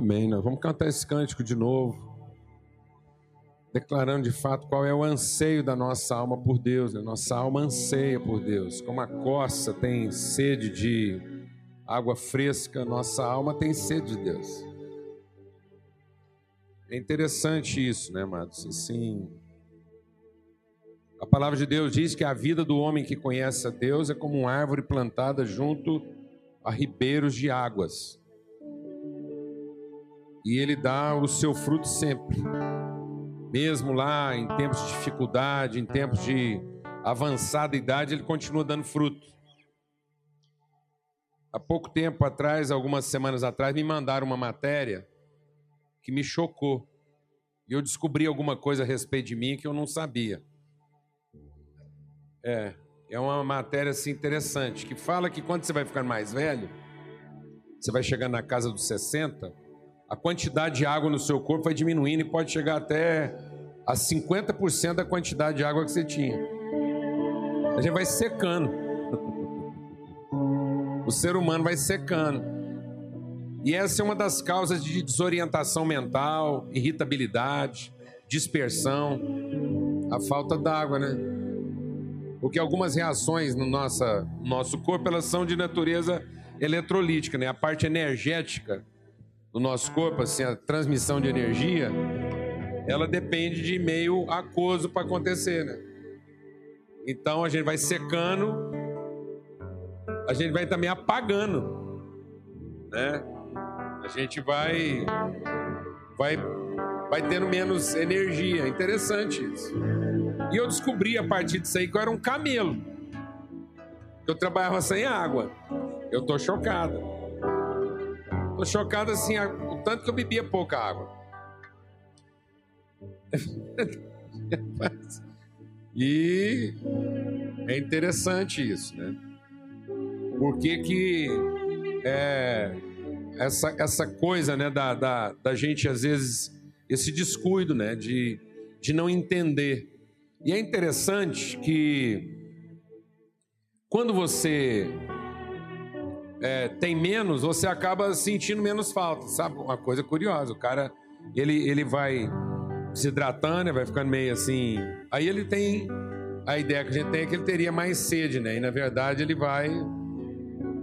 Amém. Nós vamos cantar esse cântico de novo, declarando de fato qual é o anseio da nossa alma por Deus. Né? Nossa alma anseia por Deus. Como a coça tem sede de água fresca, nossa alma tem sede de Deus. É interessante isso, né, amados? Assim, a palavra de Deus diz que a vida do homem que conhece a Deus é como uma árvore plantada junto a ribeiros de águas e ele dá o seu fruto sempre. Mesmo lá em tempos de dificuldade, em tempos de avançada idade, ele continua dando fruto. Há pouco tempo atrás, algumas semanas atrás, me mandaram uma matéria que me chocou. E eu descobri alguma coisa a respeito de mim que eu não sabia. É, é uma matéria assim interessante, que fala que quando você vai ficar mais velho, você vai chegar na casa dos 60, a quantidade de água no seu corpo vai diminuindo e pode chegar até a 50% da quantidade de água que você tinha. A gente vai secando. O ser humano vai secando. E essa é uma das causas de desorientação mental, irritabilidade, dispersão, a falta d'água, né? Porque algumas reações no nossa, nosso corpo elas são de natureza eletrolítica, né? A parte energética do nosso corpo, assim, a transmissão de energia, ela depende de meio aquoso para acontecer, né? Então a gente vai secando, a gente vai também apagando, né? A gente vai vai vai tendo menos energia. Interessante isso. E eu descobri a partir disso aí que eu era um camelo. Eu trabalhava sem água. Eu tô chocado. Chocado assim, o tanto que eu bebia pouca água. e é interessante isso, né? Porque que é, essa, essa coisa, né, da, da, da gente às vezes, esse descuido, né, de, de não entender. E é interessante que quando você é, tem menos, você acaba sentindo menos falta, sabe? Uma coisa curiosa, o cara, ele, ele vai se hidratando, vai ficando meio assim. Aí ele tem. A ideia que a gente tem é que ele teria mais sede, né? E na verdade ele vai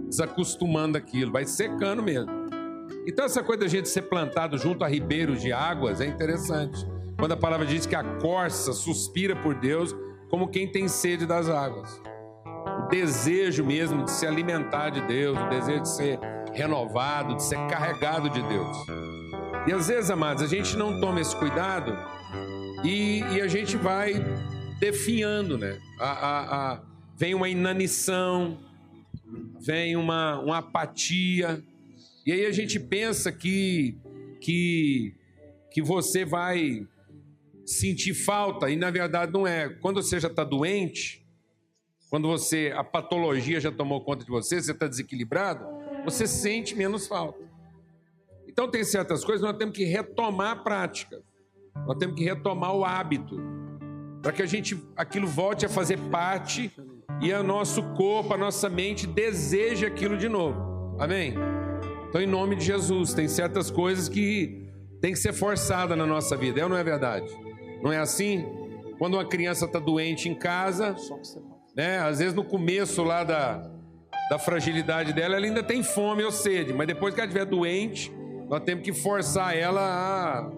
desacostumando aquilo, vai secando mesmo. Então essa coisa da gente ser plantado junto a ribeiros de águas é interessante. Quando a palavra diz que a corça suspira por Deus como quem tem sede das águas desejo mesmo de se alimentar de Deus, o desejo de ser renovado, de ser carregado de Deus. E às vezes, amados, a gente não toma esse cuidado e, e a gente vai definhando, né? A, a, a, vem uma inanição, vem uma, uma apatia, e aí a gente pensa que, que, que você vai sentir falta, e na verdade não é. Quando você já está doente, quando você a patologia já tomou conta de você, você está desequilibrado, você sente menos falta. Então tem certas coisas nós temos que retomar a prática. Nós temos que retomar o hábito para que a gente aquilo volte a fazer parte e o nosso corpo, a nossa mente deseje aquilo de novo. Amém? Então, em nome de Jesus, tem certas coisas que tem que ser forçada na nossa vida, é ou não é verdade? Não é assim? Quando uma criança está doente em casa, né? Às vezes no começo lá da, da fragilidade dela, ela ainda tem fome ou sede, mas depois que ela estiver doente, nós temos que forçar ela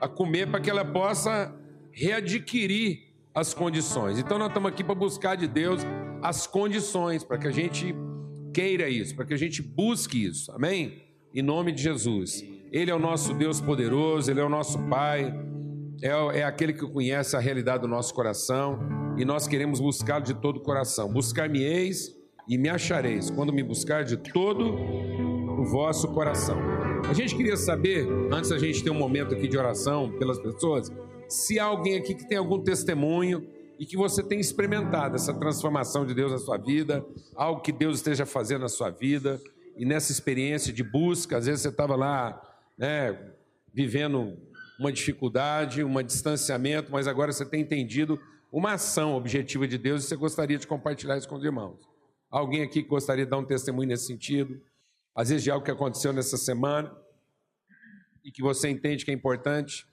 a, a comer para que ela possa readquirir as condições. Então nós estamos aqui para buscar de Deus as condições para que a gente queira isso, para que a gente busque isso. Amém? Em nome de Jesus. Ele é o nosso Deus poderoso, ele é o nosso Pai, é, é aquele que conhece a realidade do nosso coração e nós queremos buscá-lo de todo o coração. Buscar-me-eis e me achareis, quando me buscar de todo o vosso coração. A gente queria saber, antes da gente ter um momento aqui de oração pelas pessoas, se há alguém aqui que tem algum testemunho e que você tem experimentado essa transformação de Deus na sua vida, algo que Deus esteja fazendo na sua vida, e nessa experiência de busca, às vezes você estava lá, né, vivendo uma dificuldade, um distanciamento, mas agora você tem entendido uma ação objetiva de Deus e você gostaria de compartilhar isso com os irmãos. Alguém aqui gostaria de dar um testemunho nesse sentido? Às vezes de algo que aconteceu nessa semana. e que você entende que é importante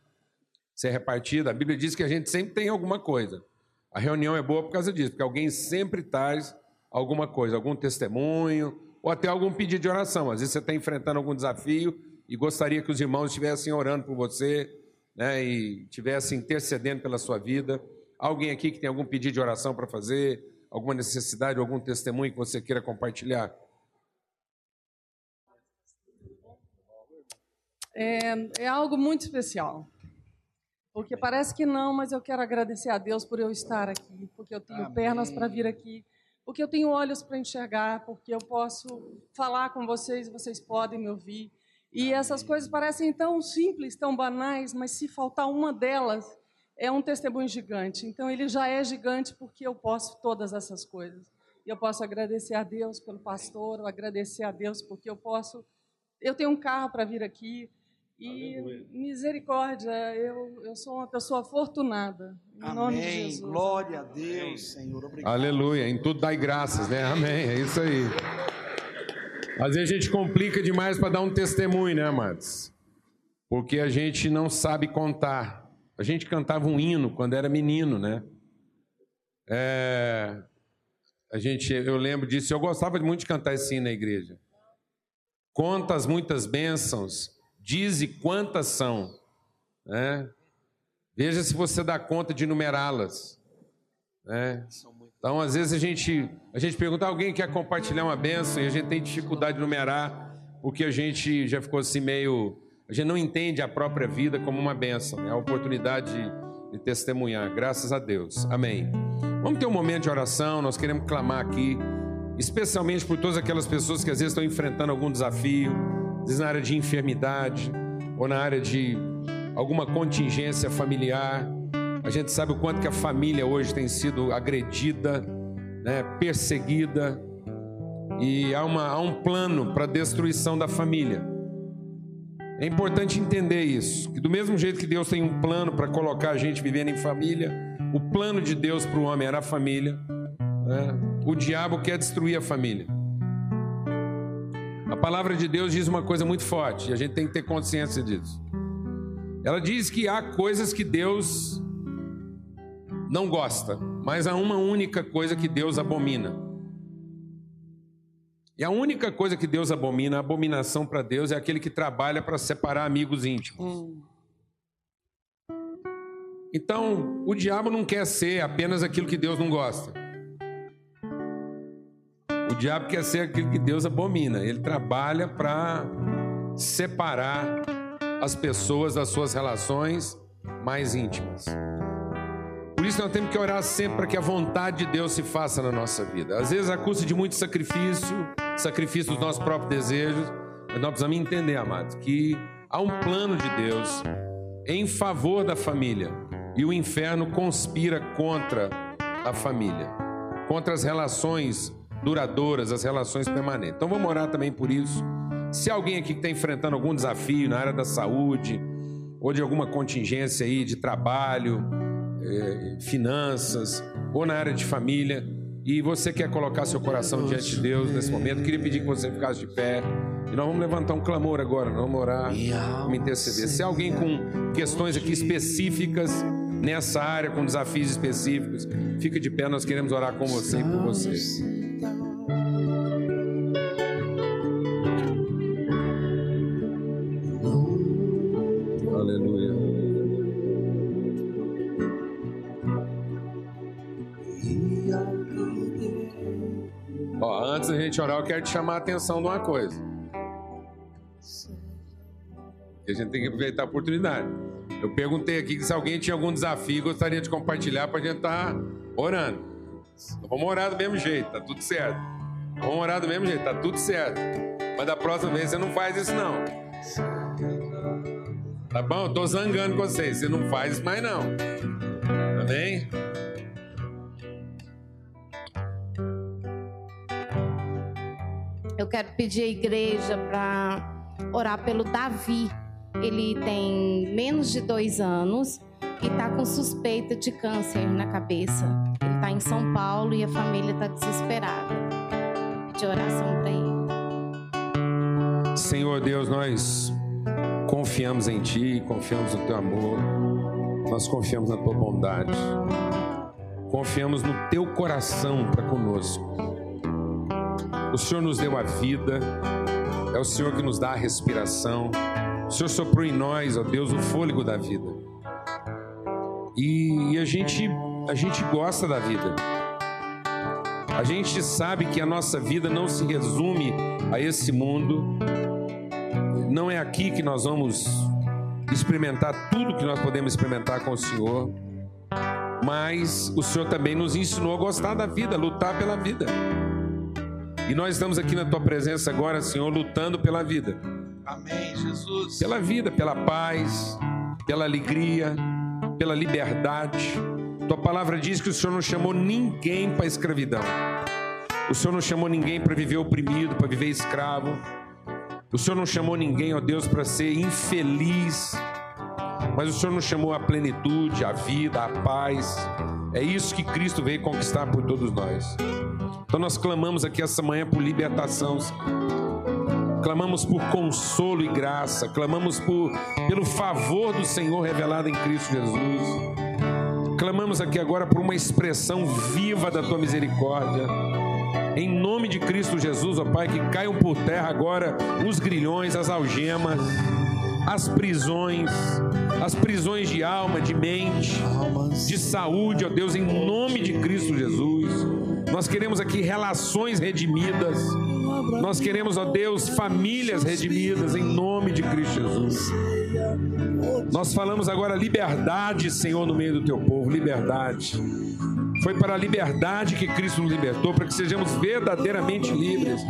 ser repartida, a Bíblia diz que a gente sempre tem alguma coisa. A reunião é boa por causa disso, porque alguém sempre traz alguma coisa, algum testemunho, ou até algum pedido de oração. Às vezes você está enfrentando algum desafio e gostaria que os irmãos estivessem orando por você, né, e estivessem intercedendo pela sua vida. Alguém aqui que tem algum pedido de oração para fazer, alguma necessidade, algum testemunho que você queira compartilhar? É, é algo muito especial. Porque parece que não, mas eu quero agradecer a Deus por eu estar aqui, porque eu tenho Amém. pernas para vir aqui, porque eu tenho olhos para enxergar, porque eu posso falar com vocês vocês podem me ouvir. E Amém. essas coisas parecem tão simples, tão banais, mas se faltar uma delas, é um testemunho gigante. Então ele já é gigante porque eu posso todas essas coisas. E eu posso agradecer a Deus pelo pastor, agradecer a Deus porque eu posso. Eu tenho um carro para vir aqui, e Aleluia. misericórdia, eu, eu sou uma pessoa afortunada. Em Amém. nome de Jesus. Glória a Deus, Amém. Senhor. Obrigado. Aleluia. Em tudo dai graças, né? Amém. É isso aí. Às vezes a gente complica demais para dar um testemunho, né, amados? Porque a gente não sabe contar. A gente cantava um hino quando era menino, né? É... A gente, eu lembro disso. Eu gostava muito de cantar esse hino na igreja. Contas muitas bênçãos Dize quantas são. Né? Veja se você dá conta de numerá-las. Né? Então, às vezes, a gente, a gente pergunta, alguém quer compartilhar uma benção e a gente tem dificuldade de numerar, porque a gente já ficou assim meio. A gente não entende a própria vida como uma benção, né? a oportunidade de, de testemunhar. Graças a Deus. Amém. Vamos ter um momento de oração, nós queremos clamar aqui, especialmente por todas aquelas pessoas que às vezes estão enfrentando algum desafio vezes na área de enfermidade ou na área de alguma contingência familiar. A gente sabe o quanto que a família hoje tem sido agredida, né, perseguida, e há, uma, há um plano para a destruição da família. É importante entender isso, que do mesmo jeito que Deus tem um plano para colocar a gente vivendo em família, o plano de Deus para o homem era a família, né? o diabo quer destruir a família. A palavra de Deus diz uma coisa muito forte e a gente tem que ter consciência disso. Ela diz que há coisas que Deus não gosta, mas há uma única coisa que Deus abomina. E a única coisa que Deus abomina, a abominação para Deus, é aquele que trabalha para separar amigos íntimos. Hum. Então, o diabo não quer ser apenas aquilo que Deus não gosta. O diabo quer ser aquilo que Deus abomina. Ele trabalha para separar as pessoas das suas relações mais íntimas. Isso nós temos que orar sempre para que a vontade de Deus se faça na nossa vida. Às vezes a custa de muito sacrifício, sacrifício dos nossos próprios desejos, mas nós precisamos entender, amados, que há um plano de Deus em favor da família e o inferno conspira contra a família, contra as relações duradouras, as relações permanentes. Então vamos orar também por isso. Se alguém aqui que está enfrentando algum desafio na área da saúde, ou de alguma contingência aí de trabalho, eh, finanças, ou na área de família, e você quer colocar seu coração diante de Deus nesse momento, queria pedir que você ficasse de pé. E nós vamos levantar um clamor agora, nós vamos orar, vamos interceder. Se alguém com questões aqui específicas nessa área, com desafios específicos, fica de pé, nós queremos orar com você e por você. Gente orar, eu quero te chamar a atenção de uma coisa. E a gente tem que aproveitar a oportunidade. Eu perguntei aqui se alguém tinha algum desafio gostaria de compartilhar para a gente estar tá orando. Então, vamos orar do mesmo jeito, tá tudo certo. Vamos orar do mesmo jeito, tá tudo certo. Mas da próxima vez você não faz isso não. Tá bom? Eu tô zangando com vocês. Você não faz mais não. Amém? Eu quero pedir à igreja para orar pelo Davi. Ele tem menos de dois anos e está com suspeita de câncer na cabeça. Ele está em São Paulo e a família está desesperada. De oração para ele. Senhor Deus, nós confiamos em Ti, confiamos no Teu amor, nós confiamos na Tua bondade, confiamos no Teu coração para conosco. O Senhor nos deu a vida, é o Senhor que nos dá a respiração, o Senhor soprou em nós, ó Deus, o fôlego da vida. E, a gente, a gente gosta da vida. A gente sabe que a nossa vida não se resume a esse mundo. Não é aqui que nós vamos experimentar tudo que nós podemos experimentar com o Senhor. Mas o Senhor também nos ensinou a gostar da vida, lutar pela vida. E nós estamos aqui na tua presença agora, Senhor, lutando pela vida. Amém, Jesus. Pela vida, pela paz, pela alegria, pela liberdade. Tua palavra diz que o Senhor não chamou ninguém para a escravidão. O Senhor não chamou ninguém para viver oprimido, para viver escravo. O Senhor não chamou ninguém, ó Deus, para ser infeliz. Mas o Senhor nos chamou a plenitude, a vida, a paz. É isso que Cristo veio conquistar por todos nós. Então nós clamamos aqui essa manhã por libertação. Clamamos por consolo e graça, clamamos por pelo favor do Senhor revelado em Cristo Jesus. Clamamos aqui agora por uma expressão viva da tua misericórdia. Em nome de Cristo Jesus, ó Pai, que caiam por terra agora os grilhões, as algemas, as prisões, as prisões de alma, de mente, de saúde, ó Deus, em nome de Cristo Jesus. Nós queremos aqui relações redimidas. Nós queremos, ó Deus, famílias redimidas em nome de Cristo Jesus. Nós falamos agora liberdade, Senhor, no meio do teu povo, liberdade. Foi para a liberdade que Cristo nos libertou, para que sejamos verdadeiramente livres.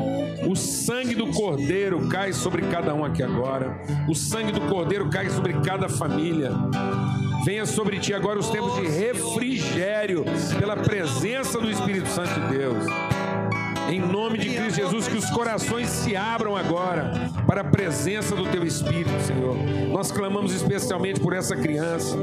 O sangue do Cordeiro cai sobre cada um aqui agora. O sangue do Cordeiro cai sobre cada família. Venha sobre ti agora os tempos de refrigério pela presença do Espírito Santo de Deus. Em nome de Cristo Jesus, que os corações se abram agora para a presença do Teu Espírito, Senhor. Nós clamamos especialmente por essa criança,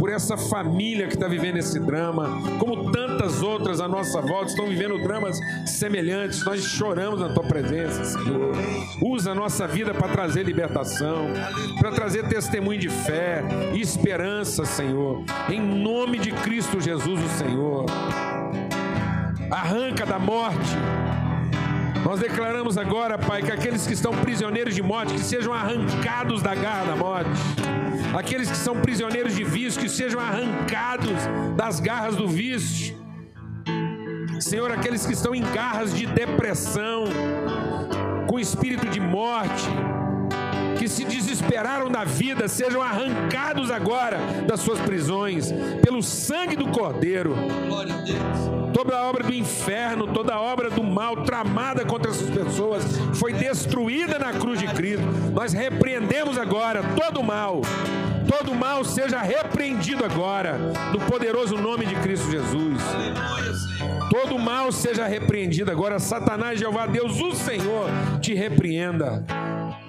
por essa família que está vivendo esse drama, como tantas outras à nossa volta estão vivendo dramas semelhantes. Nós choramos na Tua presença, Senhor. Usa a nossa vida para trazer libertação, para trazer testemunho de fé e esperança, Senhor. Em nome de Cristo Jesus, o Senhor arranca da morte. Nós declaramos agora, Pai, que aqueles que estão prisioneiros de morte, que sejam arrancados da garra da morte. Aqueles que são prisioneiros de vício, que sejam arrancados das garras do vício. Senhor, aqueles que estão em garras de depressão, com espírito de morte, que se desesperaram da vida, sejam arrancados agora das suas prisões, pelo sangue do Cordeiro. Glória a Deus toda a obra do inferno, toda a obra do mal tramada contra essas pessoas foi destruída na cruz de Cristo. Nós repreendemos agora todo o mal. Todo o mal seja repreendido agora, no poderoso nome de Cristo Jesus. Todo o mal seja repreendido agora. Satanás, Jeová, Deus, o Senhor, te repreenda.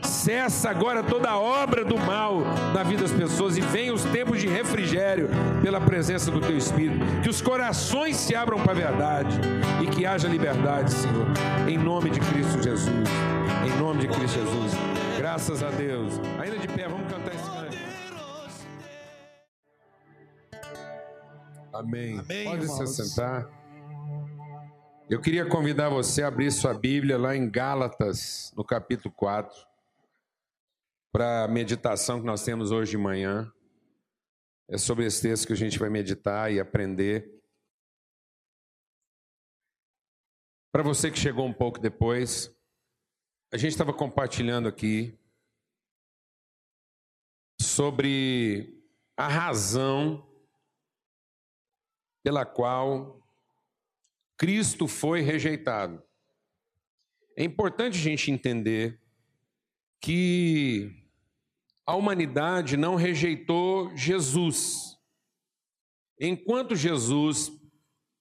Cessa agora toda a obra do mal na vida das pessoas e venha os tempos de refrigério pela presença do Teu Espírito. Que os corações se abram para a verdade e que haja liberdade, Senhor. Em nome de Cristo Jesus. Em nome de Cristo Jesus. Graças a Deus. Ainda de pé, vamos cantar esse canto. Amém. Amém Pode irmãos. se sentar. Eu queria convidar você a abrir sua Bíblia lá em Gálatas, no capítulo 4 para a meditação que nós temos hoje de manhã. É sobre esse texto que a gente vai meditar e aprender. Para você que chegou um pouco depois, a gente estava compartilhando aqui sobre a razão pela qual Cristo foi rejeitado. É importante a gente entender que a humanidade não rejeitou Jesus. Enquanto Jesus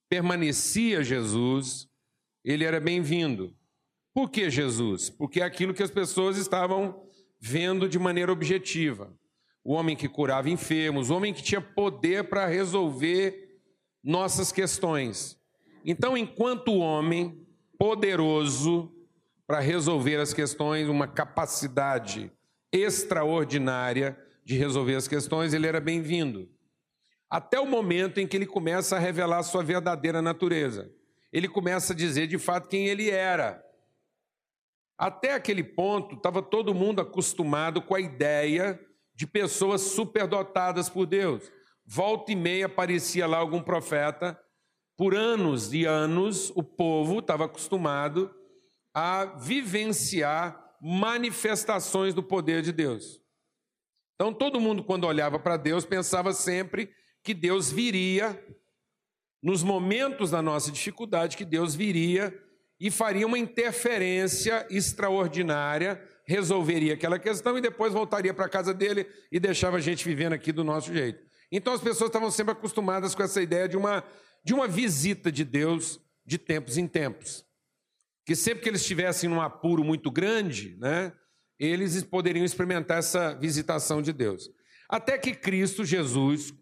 permanecia Jesus, ele era bem-vindo. Por que Jesus? Porque é aquilo que as pessoas estavam vendo de maneira objetiva. O homem que curava enfermos, o homem que tinha poder para resolver nossas questões. Então, enquanto homem poderoso para resolver as questões, uma capacidade extraordinária de resolver as questões, ele era bem-vindo. Até o momento em que ele começa a revelar sua verdadeira natureza. Ele começa a dizer de fato quem ele era. Até aquele ponto, estava todo mundo acostumado com a ideia de pessoas superdotadas por Deus. Volta e meia aparecia lá algum profeta. Por anos e anos, o povo estava acostumado a vivenciar manifestações do poder de Deus. Então, todo mundo, quando olhava para Deus, pensava sempre que Deus viria, nos momentos da nossa dificuldade, que Deus viria e faria uma interferência extraordinária, resolveria aquela questão e depois voltaria para a casa dele e deixava a gente vivendo aqui do nosso jeito. Então as pessoas estavam sempre acostumadas com essa ideia de uma, de uma visita de Deus de tempos em tempos. Que sempre que eles estivessem num apuro muito grande, né, eles poderiam experimentar essa visitação de Deus. Até que Cristo Jesus,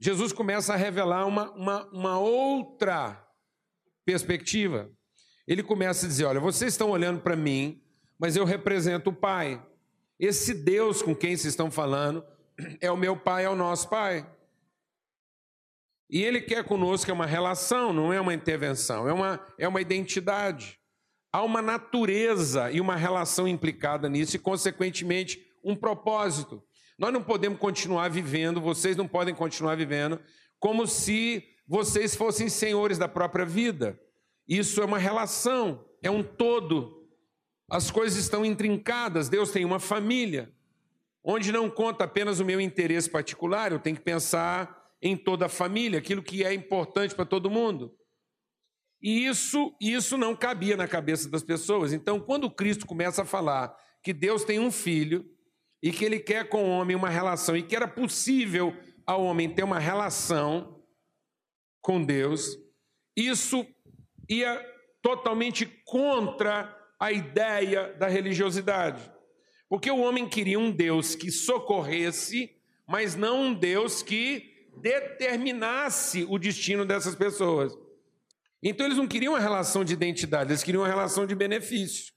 Jesus começa a revelar uma, uma, uma outra perspectiva. Ele começa a dizer: Olha, vocês estão olhando para mim, mas eu represento o Pai. Esse Deus com quem vocês estão falando é o meu Pai, é o nosso Pai. E Ele quer conosco é uma relação, não é uma intervenção, é uma, é uma identidade. Há uma natureza e uma relação implicada nisso e, consequentemente, um propósito. Nós não podemos continuar vivendo, vocês não podem continuar vivendo, como se vocês fossem senhores da própria vida. Isso é uma relação, é um todo. As coisas estão intrincadas. Deus tem uma família, onde não conta apenas o meu interesse particular, eu tenho que pensar em toda a família, aquilo que é importante para todo mundo. E isso, isso não cabia na cabeça das pessoas. Então, quando Cristo começa a falar que Deus tem um filho e que ele quer com o homem uma relação e que era possível ao homem ter uma relação com Deus, isso ia totalmente contra a ideia da religiosidade. Porque o homem queria um Deus que socorresse, mas não um Deus que determinasse o destino dessas pessoas. Então eles não queriam uma relação de identidade, eles queriam uma relação de benefício.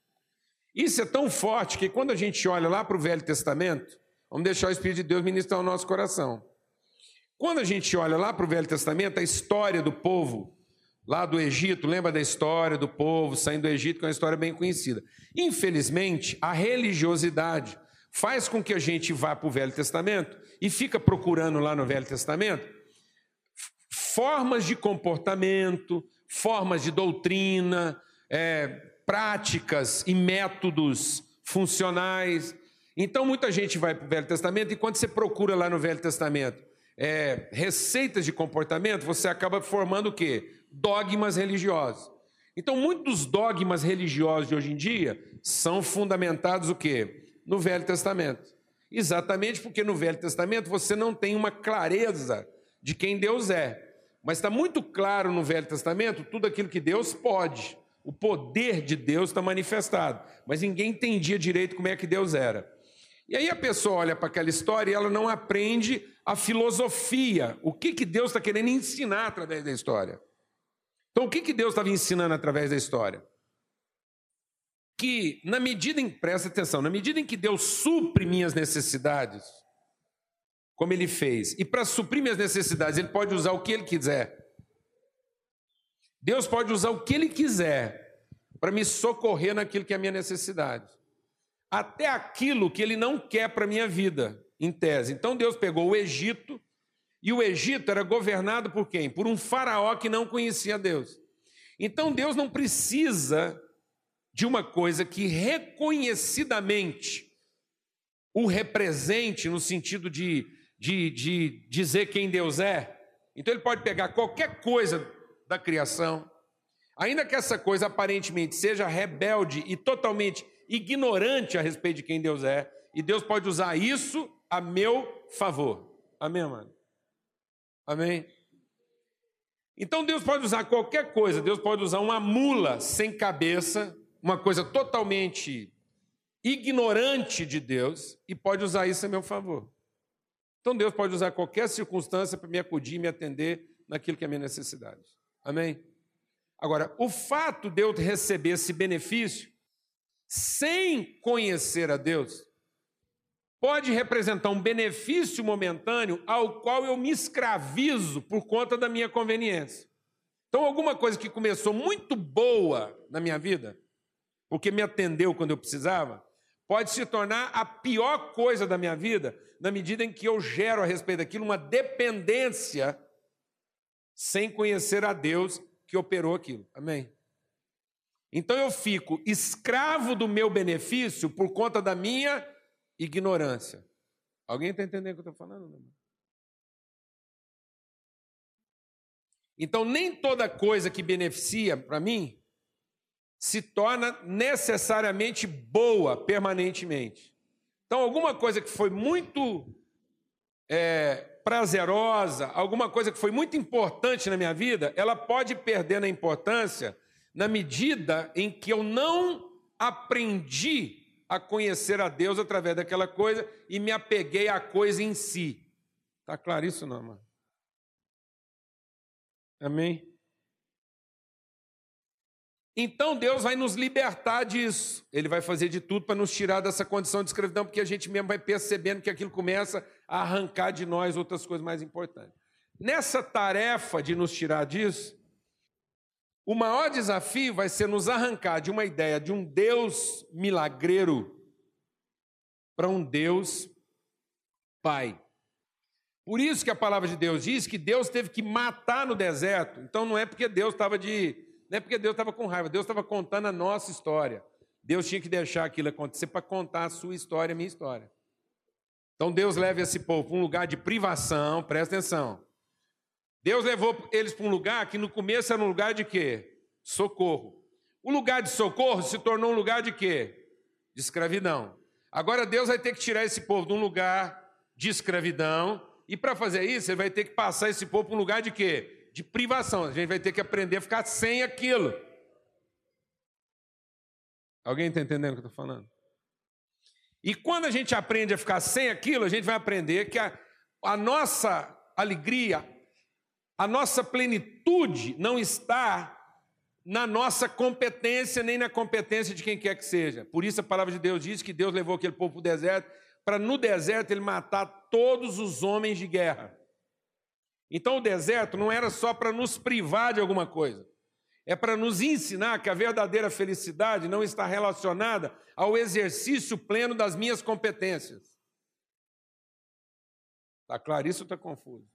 Isso é tão forte que quando a gente olha lá para o Velho Testamento, vamos deixar o Espírito de Deus ministrar o nosso coração. Quando a gente olha lá para o Velho Testamento, a história do povo lá do Egito, lembra da história do povo saindo do Egito, que é uma história bem conhecida. Infelizmente, a religiosidade faz com que a gente vá para o Velho Testamento e fica procurando lá no Velho Testamento formas de comportamento, formas de doutrina, é, práticas e métodos funcionais. Então, muita gente vai para o Velho Testamento e quando você procura lá no Velho Testamento é, receitas de comportamento, você acaba formando o quê? Dogmas religiosos. Então, muitos dos dogmas religiosos de hoje em dia são fundamentados o quê? No Velho Testamento. Exatamente porque no Velho Testamento você não tem uma clareza de quem Deus é. Mas está muito claro no Velho Testamento tudo aquilo que Deus pode. O poder de Deus está manifestado. Mas ninguém entendia direito como é que Deus era. E aí a pessoa olha para aquela história e ela não aprende a filosofia. O que, que Deus está querendo ensinar através da história? Então, o que, que Deus estava ensinando através da história? Que, na medida em, presta atenção, na medida em que Deus supre minhas necessidades, como ele fez. E para suprir minhas necessidades, ele pode usar o que ele quiser. Deus pode usar o que ele quiser para me socorrer naquilo que é a minha necessidade. Até aquilo que ele não quer para a minha vida, em tese. Então Deus pegou o Egito, e o Egito era governado por quem? Por um faraó que não conhecia Deus. Então Deus não precisa de uma coisa que reconhecidamente o represente no sentido de de, de dizer quem Deus é. Então ele pode pegar qualquer coisa da criação, ainda que essa coisa aparentemente seja rebelde e totalmente ignorante a respeito de quem Deus é, e Deus pode usar isso a meu favor. Amém, mano? Amém? Então Deus pode usar qualquer coisa, Deus pode usar uma mula sem cabeça, uma coisa totalmente ignorante de Deus, e pode usar isso a meu favor. Então Deus pode usar qualquer circunstância para me acudir e me atender naquilo que é a minha necessidade. Amém? Agora, o fato de eu receber esse benefício sem conhecer a Deus, pode representar um benefício momentâneo ao qual eu me escravizo por conta da minha conveniência. Então, alguma coisa que começou muito boa na minha vida, porque me atendeu quando eu precisava, pode se tornar a pior coisa da minha vida, na medida em que eu gero a respeito daquilo uma dependência sem conhecer a Deus que operou aquilo. Amém? Então eu fico escravo do meu benefício por conta da minha ignorância. Alguém está entendendo o que eu estou falando? Não? Então, nem toda coisa que beneficia para mim se torna necessariamente boa permanentemente. Então, alguma coisa que foi muito é, prazerosa, alguma coisa que foi muito importante na minha vida, ela pode perder na importância na medida em que eu não aprendi a conhecer a Deus através daquela coisa e me apeguei à coisa em si. Está claro isso, não, mano? Amém? Então Deus vai nos libertar disso. Ele vai fazer de tudo para nos tirar dessa condição de escravidão, porque a gente mesmo vai percebendo que aquilo começa a arrancar de nós outras coisas mais importantes. Nessa tarefa de nos tirar disso, o maior desafio vai ser nos arrancar de uma ideia de um Deus milagreiro para um Deus Pai. Por isso que a palavra de Deus diz que Deus teve que matar no deserto. Então não é porque Deus estava de não é porque Deus estava com raiva, Deus estava contando a nossa história. Deus tinha que deixar aquilo acontecer para contar a sua história, a minha história. Então Deus leva esse povo para um lugar de privação, presta atenção. Deus levou eles para um lugar que no começo era um lugar de quê? Socorro. O lugar de socorro se tornou um lugar de quê? De escravidão. Agora Deus vai ter que tirar esse povo de um lugar de escravidão, e para fazer isso, ele vai ter que passar esse povo para um lugar de quê? De privação. A gente vai ter que aprender a ficar sem aquilo. Alguém está entendendo o que eu estou falando? E quando a gente aprende a ficar sem aquilo, a gente vai aprender que a, a nossa alegria, a nossa plenitude não está na nossa competência, nem na competência de quem quer que seja. Por isso a palavra de Deus diz que Deus levou aquele povo para o deserto, para no deserto ele matar todos os homens de guerra. Então o deserto não era só para nos privar de alguma coisa, é para nos ensinar que a verdadeira felicidade não está relacionada ao exercício pleno das minhas competências. Está claro? Isso está confuso.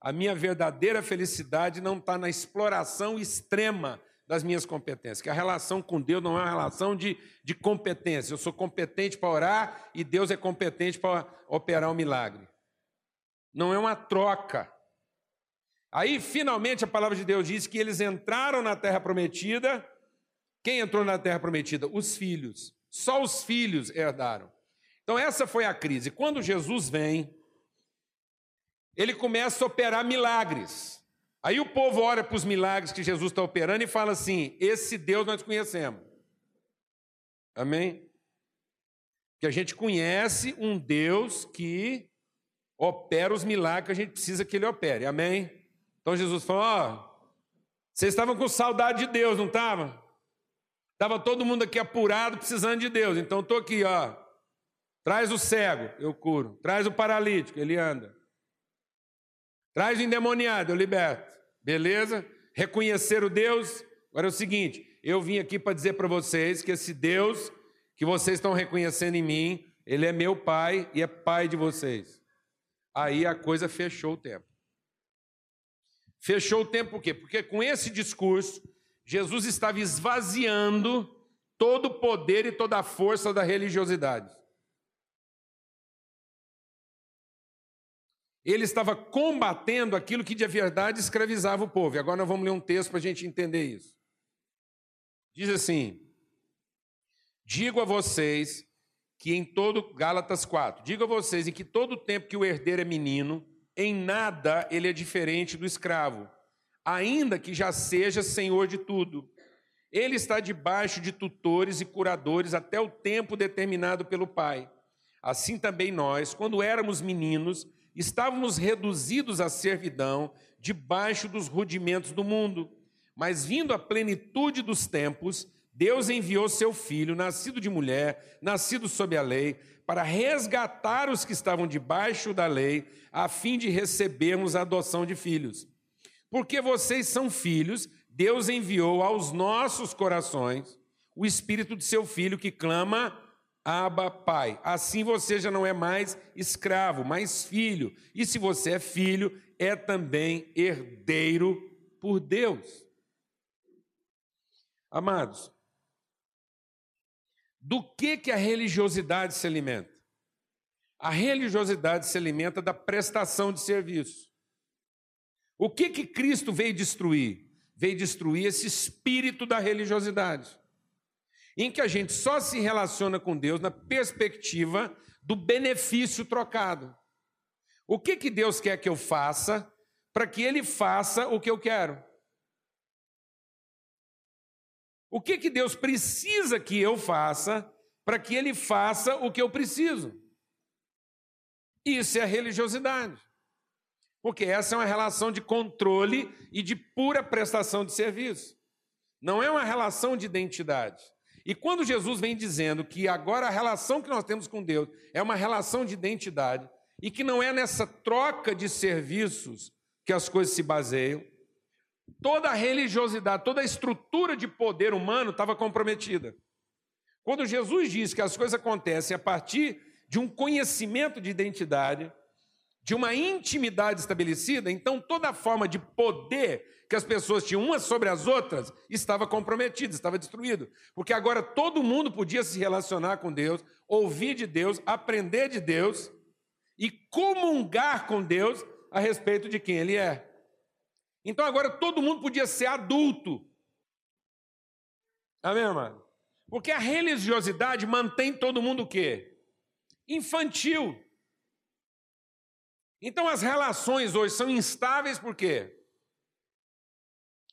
A minha verdadeira felicidade não está na exploração extrema das minhas competências, que a relação com Deus não é uma relação de, de competência. Eu sou competente para orar e Deus é competente para operar um milagre não é uma troca. Aí, finalmente, a palavra de Deus diz que eles entraram na terra prometida. Quem entrou na terra prometida? Os filhos. Só os filhos herdaram. Então, essa foi a crise. Quando Jesus vem, ele começa a operar milagres. Aí o povo olha para os milagres que Jesus está operando e fala assim: esse Deus nós conhecemos. Amém? Que a gente conhece um Deus que opera os milagres que a gente precisa que ele opere. Amém? Então Jesus falou: Ó, vocês estavam com saudade de Deus, não estavam? Estava todo mundo aqui apurado, precisando de Deus. Então estou aqui, ó. Traz o cego, eu curo. Traz o paralítico, ele anda. Traz o endemoniado, eu liberto. Beleza? Reconhecer o Deus. Agora é o seguinte: eu vim aqui para dizer para vocês que esse Deus que vocês estão reconhecendo em mim, ele é meu pai e é pai de vocês. Aí a coisa fechou o tempo. Fechou o tempo por quê? Porque com esse discurso, Jesus estava esvaziando todo o poder e toda a força da religiosidade. Ele estava combatendo aquilo que de verdade escravizava o povo. E agora nós vamos ler um texto para a gente entender isso. Diz assim: Digo a vocês que em todo Gálatas 4, digo a vocês em que todo tempo que o herdeiro é menino, em nada ele é diferente do escravo, ainda que já seja senhor de tudo. Ele está debaixo de tutores e curadores até o tempo determinado pelo pai. Assim também nós, quando éramos meninos, estávamos reduzidos à servidão, debaixo dos rudimentos do mundo. Mas vindo a plenitude dos tempos, Deus enviou seu filho, nascido de mulher, nascido sob a lei, para resgatar os que estavam debaixo da lei, a fim de recebermos a adoção de filhos. Porque vocês são filhos, Deus enviou aos nossos corações o espírito de seu filho que clama: Abba, Pai. Assim você já não é mais escravo, mas filho. E se você é filho, é também herdeiro por Deus. Amados, do que, que a religiosidade se alimenta? A religiosidade se alimenta da prestação de serviço. O que, que Cristo veio destruir? Veio destruir esse espírito da religiosidade, em que a gente só se relaciona com Deus na perspectiva do benefício trocado. O que, que Deus quer que eu faça para que Ele faça o que eu quero? O que, que Deus precisa que eu faça para que Ele faça o que eu preciso? Isso é a religiosidade. Porque essa é uma relação de controle e de pura prestação de serviço. Não é uma relação de identidade. E quando Jesus vem dizendo que agora a relação que nós temos com Deus é uma relação de identidade e que não é nessa troca de serviços que as coisas se baseiam, toda a religiosidade, toda a estrutura de poder humano estava comprometida. Quando Jesus diz que as coisas acontecem a partir de um conhecimento de identidade, de uma intimidade estabelecida, então toda a forma de poder que as pessoas tinham umas sobre as outras estava comprometida, estava destruído. Porque agora todo mundo podia se relacionar com Deus, ouvir de Deus, aprender de Deus e comungar com Deus a respeito de quem Ele é. Então agora todo mundo podia ser adulto. Amém, amado? Porque a religiosidade mantém todo mundo o quê? Infantil. Então as relações hoje são instáveis por quê?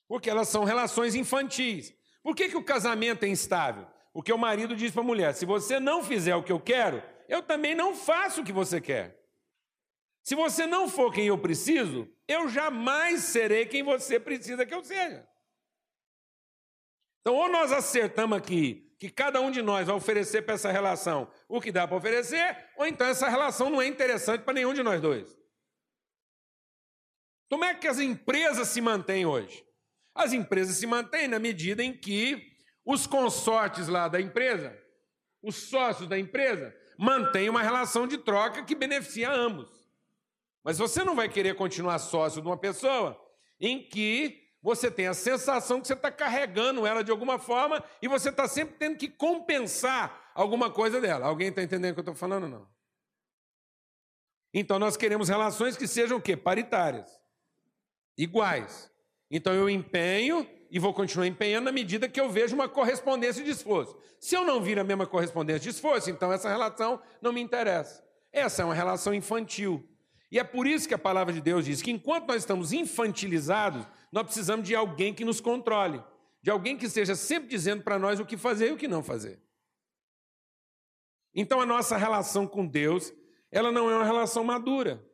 Porque elas são relações infantis. Por que, que o casamento é instável? Porque o marido diz para a mulher: se você não fizer o que eu quero, eu também não faço o que você quer. Se você não for quem eu preciso, eu jamais serei quem você precisa que eu seja. Então, ou nós acertamos aqui que cada um de nós vai oferecer para essa relação o que dá para oferecer, ou então essa relação não é interessante para nenhum de nós dois. Como é que as empresas se mantêm hoje? As empresas se mantêm na medida em que os consortes lá da empresa, os sócios da empresa, mantêm uma relação de troca que beneficia ambos. Mas você não vai querer continuar sócio de uma pessoa em que você tem a sensação que você está carregando ela de alguma forma e você está sempre tendo que compensar alguma coisa dela. Alguém está entendendo o que eu estou falando? Não. Então nós queremos relações que sejam o quê? Paritárias, iguais. Então eu empenho e vou continuar empenhando na medida que eu vejo uma correspondência de esforço. Se eu não vir a mesma correspondência de esforço, então essa relação não me interessa. Essa é uma relação infantil. E é por isso que a palavra de Deus diz que enquanto nós estamos infantilizados, nós precisamos de alguém que nos controle, de alguém que esteja sempre dizendo para nós o que fazer e o que não fazer. Então a nossa relação com Deus, ela não é uma relação madura.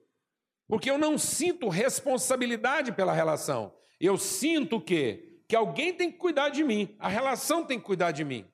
Porque eu não sinto responsabilidade pela relação. Eu sinto o quê? Que alguém tem que cuidar de mim, a relação tem que cuidar de mim.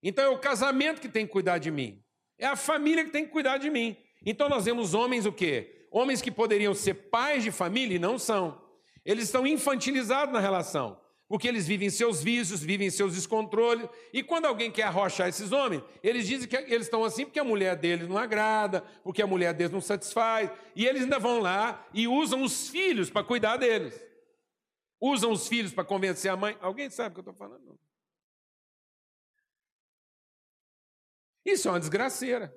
Então é o casamento que tem que cuidar de mim. É a família que tem que cuidar de mim. Então nós vemos homens o quê? Homens que poderiam ser pais de família e não são. Eles estão infantilizados na relação, porque eles vivem seus vícios, vivem seus descontroles. E quando alguém quer arrochar esses homens, eles dizem que eles estão assim porque a mulher deles não agrada, porque a mulher deles não satisfaz. E eles ainda vão lá e usam os filhos para cuidar deles. Usam os filhos para convencer a mãe. Alguém sabe o que eu estou falando? Isso é uma desgraceira.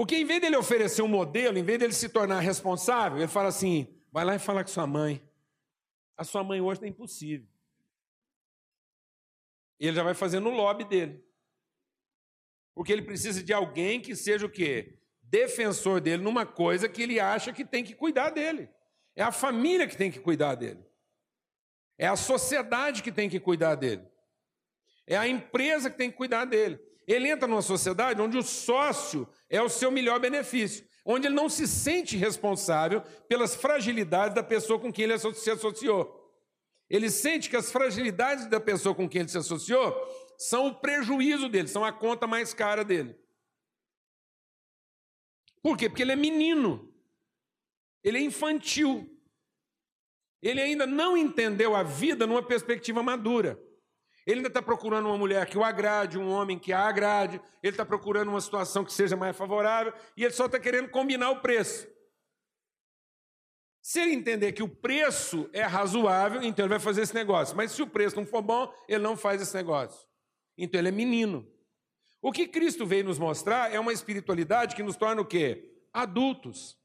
Porque em vez dele oferecer um modelo, em vez dele se tornar responsável, ele fala assim: vai lá e fala com sua mãe. A sua mãe hoje é impossível. E ele já vai fazendo o lobby dele. Porque ele precisa de alguém que seja o quê? Defensor dele numa coisa que ele acha que tem que cuidar dele. É a família que tem que cuidar dele. É a sociedade que tem que cuidar dele. É a empresa que tem que cuidar dele. Ele entra numa sociedade onde o sócio é o seu melhor benefício, onde ele não se sente responsável pelas fragilidades da pessoa com quem ele se associou. Ele sente que as fragilidades da pessoa com quem ele se associou são o prejuízo dele, são a conta mais cara dele. Por quê? Porque ele é menino. Ele é infantil. Ele ainda não entendeu a vida numa perspectiva madura. Ele ainda está procurando uma mulher que o agrade, um homem que a agrade, ele está procurando uma situação que seja mais favorável e ele só está querendo combinar o preço. Se ele entender que o preço é razoável, então ele vai fazer esse negócio. Mas se o preço não for bom, ele não faz esse negócio. Então ele é menino. O que Cristo veio nos mostrar é uma espiritualidade que nos torna o quê? Adultos.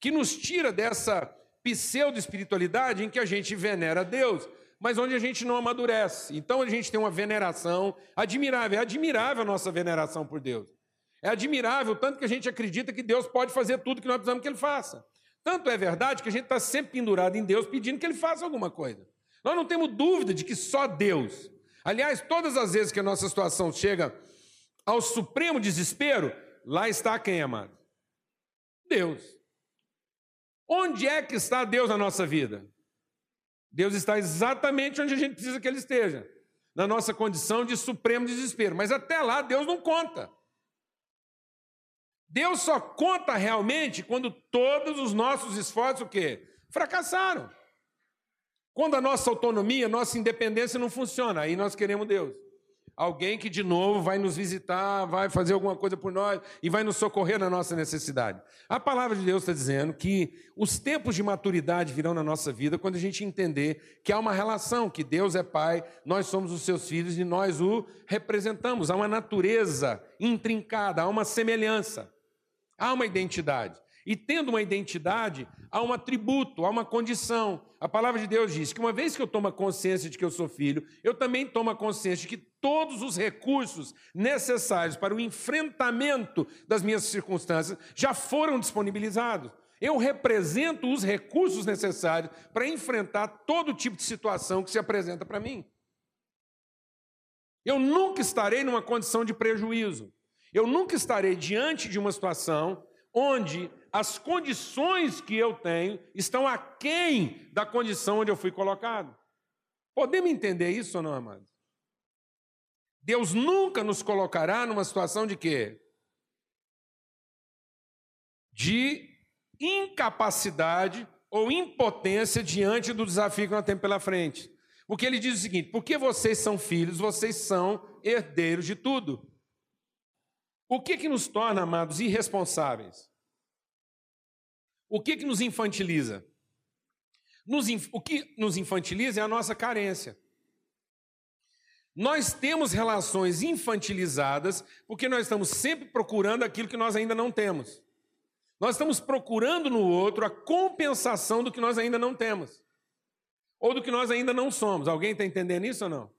Que nos tira dessa pseudo-espiritualidade em que a gente venera Deus, mas onde a gente não amadurece. Então a gente tem uma veneração admirável. É admirável a nossa veneração por Deus. É admirável tanto que a gente acredita que Deus pode fazer tudo que nós precisamos que Ele faça. Tanto é verdade que a gente está sempre pendurado em Deus pedindo que Ele faça alguma coisa. Nós não temos dúvida de que só Deus. Aliás, todas as vezes que a nossa situação chega ao supremo desespero, lá está quem, amado? Deus. Onde é que está Deus na nossa vida? Deus está exatamente onde a gente precisa que Ele esteja, na nossa condição de supremo desespero. Mas até lá, Deus não conta. Deus só conta realmente quando todos os nossos esforços o quê? Fracassaram. Quando a nossa autonomia, nossa independência não funciona, aí nós queremos Deus. Alguém que de novo vai nos visitar, vai fazer alguma coisa por nós e vai nos socorrer na nossa necessidade. A palavra de Deus está dizendo que os tempos de maturidade virão na nossa vida quando a gente entender que há uma relação, que Deus é Pai, nós somos os seus filhos e nós o representamos. Há uma natureza intrincada, há uma semelhança, há uma identidade. E tendo uma identidade, há um atributo, há uma condição. A palavra de Deus diz que uma vez que eu tomo consciência de que eu sou filho, eu também tomo consciência de que todos os recursos necessários para o enfrentamento das minhas circunstâncias já foram disponibilizados. Eu represento os recursos necessários para enfrentar todo tipo de situação que se apresenta para mim. Eu nunca estarei numa condição de prejuízo. Eu nunca estarei diante de uma situação onde as condições que eu tenho estão aquém da condição onde eu fui colocado. Podemos entender isso ou não, amados? Deus nunca nos colocará numa situação de quê? De incapacidade ou impotência diante do desafio que nós temos pela frente. Porque ele diz o seguinte: porque vocês são filhos, vocês são herdeiros de tudo. O que que nos torna, amados, irresponsáveis? O que que nos infantiliza? Nos, o que nos infantiliza é a nossa carência. Nós temos relações infantilizadas porque nós estamos sempre procurando aquilo que nós ainda não temos. Nós estamos procurando no outro a compensação do que nós ainda não temos. Ou do que nós ainda não somos. Alguém está entendendo isso ou não?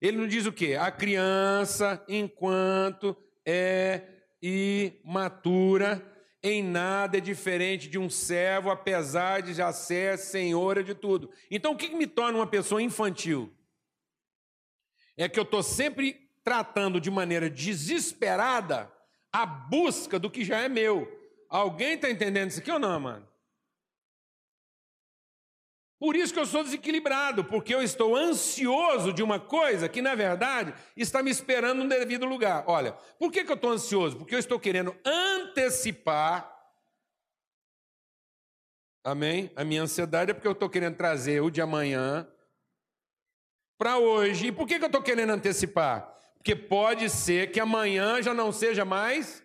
Ele não diz o quê? A criança, enquanto é imatura, em nada é diferente de um servo, apesar de já ser senhora de tudo. Então, o que me torna uma pessoa infantil? É que eu estou sempre tratando de maneira desesperada a busca do que já é meu. Alguém está entendendo isso aqui ou não, mano? Por isso que eu sou desequilibrado, porque eu estou ansioso de uma coisa que, na verdade, está me esperando no devido lugar. Olha, por que, que eu estou ansioso? Porque eu estou querendo antecipar. Amém? A minha ansiedade é porque eu estou querendo trazer o de amanhã para hoje. E por que, que eu estou querendo antecipar? Porque pode ser que amanhã já não seja mais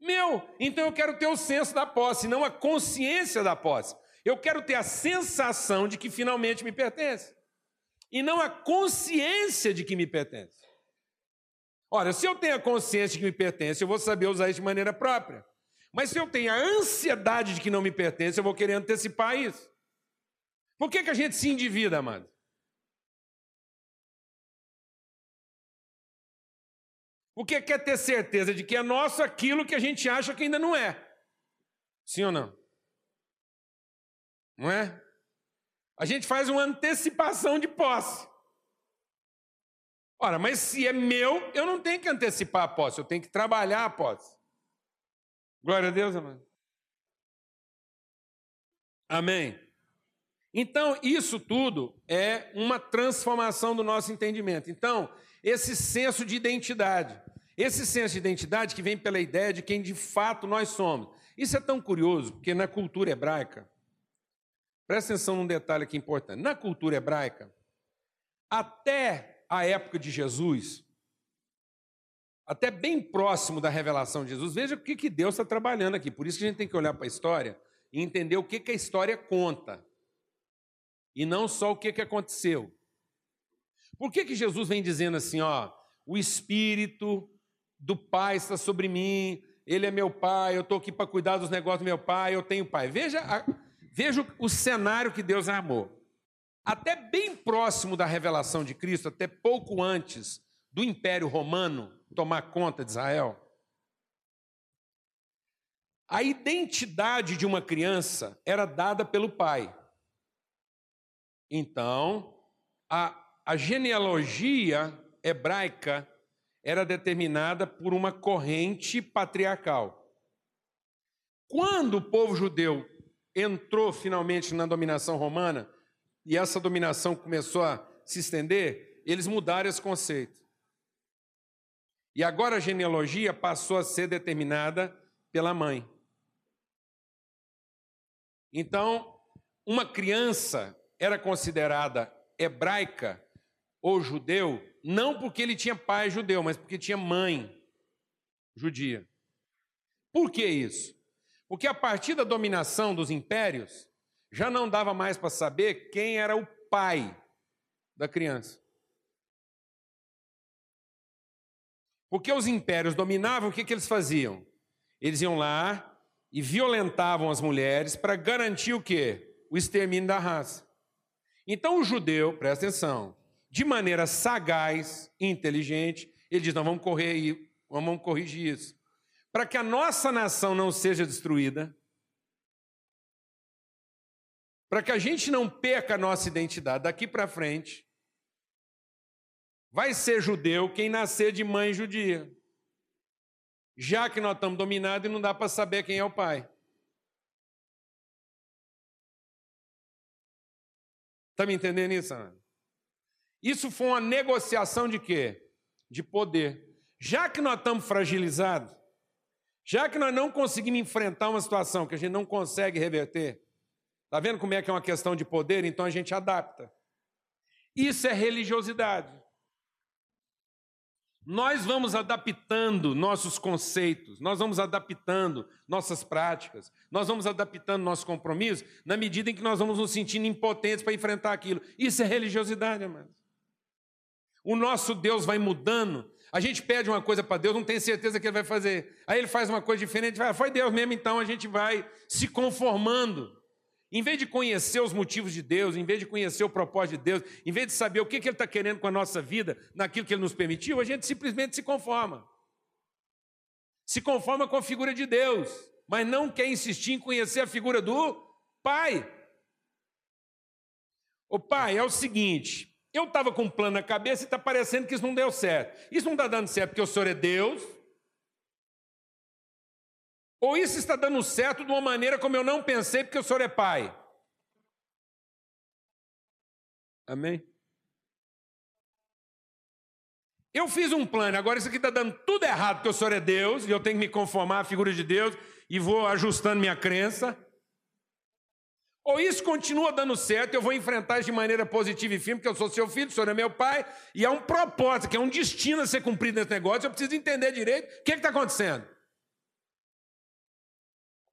meu. Então eu quero ter o senso da posse, não a consciência da posse. Eu quero ter a sensação de que finalmente me pertence. E não a consciência de que me pertence. Ora, se eu tenho a consciência de que me pertence, eu vou saber usar isso de maneira própria. Mas se eu tenho a ansiedade de que não me pertence, eu vou querer antecipar isso. Por que, que a gente se endivida, amado? Porque quer ter certeza de que é nosso aquilo que a gente acha que ainda não é. Sim ou não? Não é? A gente faz uma antecipação de posse. Ora, mas se é meu, eu não tenho que antecipar a posse, eu tenho que trabalhar a posse. Glória a Deus, amém. Amém. Então, isso tudo é uma transformação do nosso entendimento. Então, esse senso de identidade, esse senso de identidade que vem pela ideia de quem de fato nós somos. Isso é tão curioso, porque na cultura hebraica, presta atenção num detalhe aqui importante: na cultura hebraica, até a época de Jesus, até bem próximo da revelação de Jesus, veja o que, que Deus está trabalhando aqui. Por isso que a gente tem que olhar para a história e entender o que, que a história conta e não só o que, que aconteceu. Por que, que Jesus vem dizendo assim, ó, o Espírito do Pai está sobre mim, Ele é meu Pai, eu estou aqui para cuidar dos negócios do meu Pai, eu tenho Pai. Veja, a, veja o cenário que Deus armou. Até bem próximo da revelação de Cristo, até pouco antes do Império Romano tomar conta de Israel, a identidade de uma criança era dada pelo pai. Então, a, a genealogia hebraica era determinada por uma corrente patriarcal. Quando o povo judeu entrou finalmente na dominação romana, e essa dominação começou a se estender, eles mudaram esse conceito. E agora a genealogia passou a ser determinada pela mãe. Então, uma criança era considerada hebraica ou judeu, não porque ele tinha pai judeu, mas porque tinha mãe judia. Por que isso? Porque a partir da dominação dos impérios, já não dava mais para saber quem era o pai da criança. Porque os impérios dominavam, o que, que eles faziam? Eles iam lá e violentavam as mulheres para garantir o quê? O extermínio da raça. Então o judeu, presta atenção, de maneira sagaz inteligente, ele diz: não, vamos correr aí, vamos corrigir isso. Para que a nossa nação não seja destruída, para que a gente não perca a nossa identidade daqui para frente, vai ser judeu quem nascer de mãe judia. Já que nós estamos dominados e não dá para saber quem é o pai. Está me entendendo isso, Ana? Isso foi uma negociação de quê? De poder. Já que nós estamos fragilizados, já que nós não conseguimos enfrentar uma situação que a gente não consegue reverter, está vendo como é que é uma questão de poder? Então a gente adapta. Isso é religiosidade. Nós vamos adaptando nossos conceitos, nós vamos adaptando nossas práticas, nós vamos adaptando nossos compromissos na medida em que nós vamos nos sentindo impotentes para enfrentar aquilo. Isso é religiosidade, amados. O nosso Deus vai mudando. A gente pede uma coisa para Deus, não tem certeza que Ele vai fazer. Aí Ele faz uma coisa diferente, vai, foi Deus mesmo, então a gente vai se conformando. Em vez de conhecer os motivos de Deus, em vez de conhecer o propósito de Deus, em vez de saber o que Ele está querendo com a nossa vida, naquilo que Ele nos permitiu, a gente simplesmente se conforma. Se conforma com a figura de Deus, mas não quer insistir em conhecer a figura do Pai. O Pai é o seguinte: eu estava com um plano na cabeça e está parecendo que isso não deu certo. Isso não está dando certo porque o Senhor é Deus, ou isso está dando certo de uma maneira como eu não pensei, porque o senhor é pai? Amém? Eu fiz um plano, agora isso aqui está dando tudo errado, porque o senhor é Deus, e eu tenho que me conformar à figura de Deus, e vou ajustando minha crença. Ou isso continua dando certo, eu vou enfrentar isso de maneira positiva e firme, porque eu sou seu filho, o senhor é meu pai, e há um propósito, que é um destino a ser cumprido nesse negócio, eu preciso entender direito o que está acontecendo.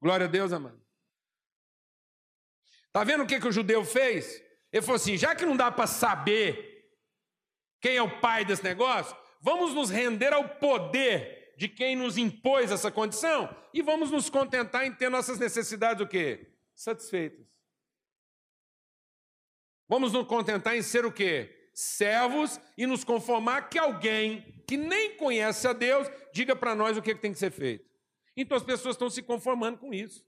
Glória a Deus, amado. Está vendo o que, que o judeu fez? Ele falou assim: já que não dá para saber quem é o pai desse negócio, vamos nos render ao poder de quem nos impôs essa condição e vamos nos contentar em ter nossas necessidades o quê? Satisfeitas. Vamos nos contentar em ser o quê? Servos e nos conformar que alguém que nem conhece a Deus diga para nós o que tem que ser feito. Então as pessoas estão se conformando com isso.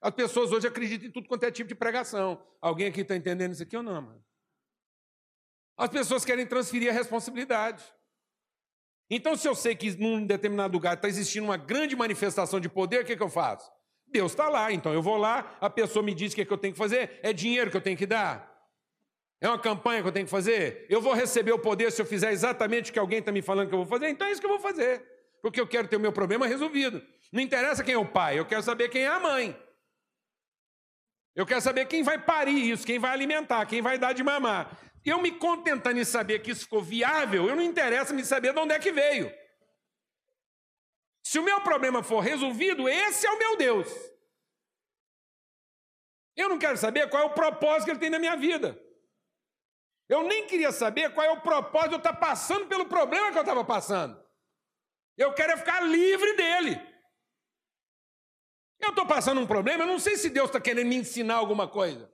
As pessoas hoje acreditam em tudo quanto é tipo de pregação. Alguém aqui está entendendo isso aqui ou não, mano? As pessoas querem transferir a responsabilidade. Então, se eu sei que num determinado lugar está existindo uma grande manifestação de poder, o que, que eu faço? Deus está lá, então eu vou lá, a pessoa me diz o que, é que eu tenho que fazer, é dinheiro que eu tenho que dar. É uma campanha que eu tenho que fazer? Eu vou receber o poder se eu fizer exatamente o que alguém está me falando que eu vou fazer? Então é isso que eu vou fazer. Porque eu quero ter o meu problema resolvido. Não interessa quem é o pai, eu quero saber quem é a mãe. Eu quero saber quem vai parir isso, quem vai alimentar, quem vai dar de mamar. Eu me contentando em saber que isso ficou viável, eu não interessa me saber de onde é que veio. Se o meu problema for resolvido, esse é o meu Deus. Eu não quero saber qual é o propósito que ele tem na minha vida. Eu nem queria saber qual é o propósito de eu estar passando pelo problema que eu estava passando. Eu quero é ficar livre dele. Eu estou passando um problema, eu não sei se Deus está querendo me ensinar alguma coisa.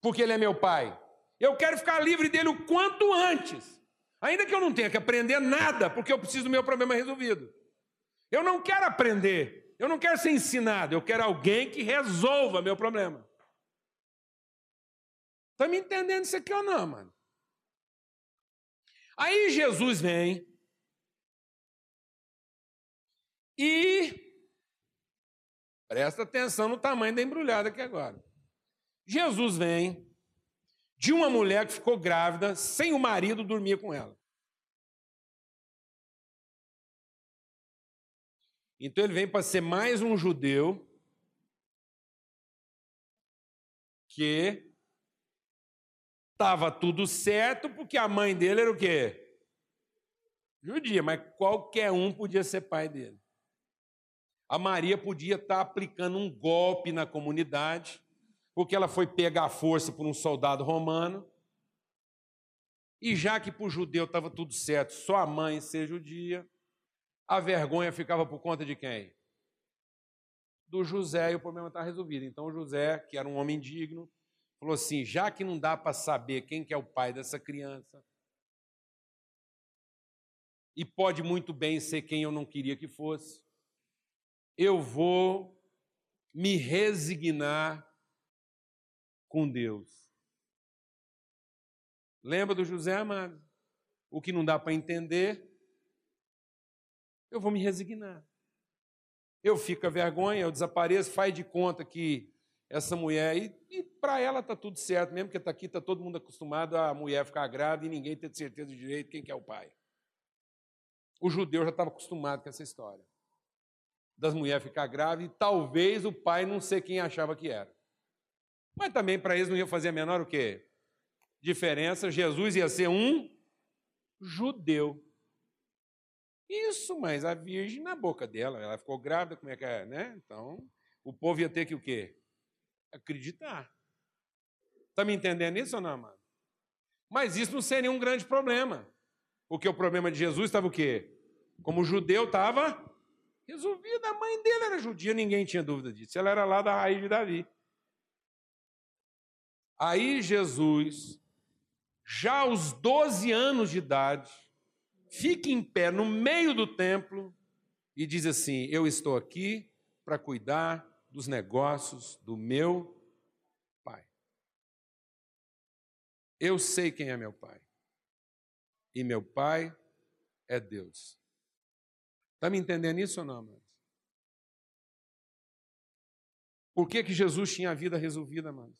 Porque Ele é meu Pai. Eu quero ficar livre dele o quanto antes. Ainda que eu não tenha que aprender nada, porque eu preciso do meu problema resolvido. Eu não quero aprender, eu não quero ser ensinado, eu quero alguém que resolva meu problema. Está me entendendo isso aqui ou não, mano? Aí Jesus vem e presta atenção no tamanho da embrulhada aqui agora. Jesus vem de uma mulher que ficou grávida sem o marido dormir com ela. Então ele vem para ser mais um judeu que estava tudo certo porque a mãe dele era o quê? Judia, mas qualquer um podia ser pai dele. A Maria podia estar aplicando um golpe na comunidade, porque ela foi pegar força por um soldado romano. E já que para o judeu estava tudo certo, só a mãe ser judia, a vergonha ficava por conta de quem? Do José e o problema está resolvido. Então José, que era um homem digno, falou assim: já que não dá para saber quem que é o pai dessa criança, e pode muito bem ser quem eu não queria que fosse, eu vou me resignar com Deus. Lembra do José amado? O que não dá para entender, eu vou me resignar. Eu fico a vergonha, eu desapareço, faz de conta que essa mulher, e, e para ela está tudo certo, mesmo que está aqui, está todo mundo acostumado a mulher ficar grávida e ninguém ter certeza de direito quem que é o pai. O judeu já estava acostumado com essa história. Das mulheres ficar grávidas e talvez o pai não ser quem achava que era. Mas também para eles não ia fazer a menor o quê? Diferença, Jesus ia ser um judeu. Isso, mas a virgem na boca dela, ela ficou grávida, como é que é, né? Então, o povo ia ter que o quê? acreditar. Está me entendendo isso ou não, amado? Mas isso não seria um grande problema. Porque o problema de Jesus estava o quê? Como o judeu estava resolvido. A mãe dele era judia, ninguém tinha dúvida disso. Ela era lá da raiz de Davi. Aí Jesus, já aos 12 anos de idade, fica em pé no meio do templo e diz assim: Eu estou aqui para cuidar dos negócios do meu pai. Eu sei quem é meu pai. E meu pai é Deus. Está me entendendo isso ou não, amados? Por que, que Jesus tinha a vida resolvida, amados?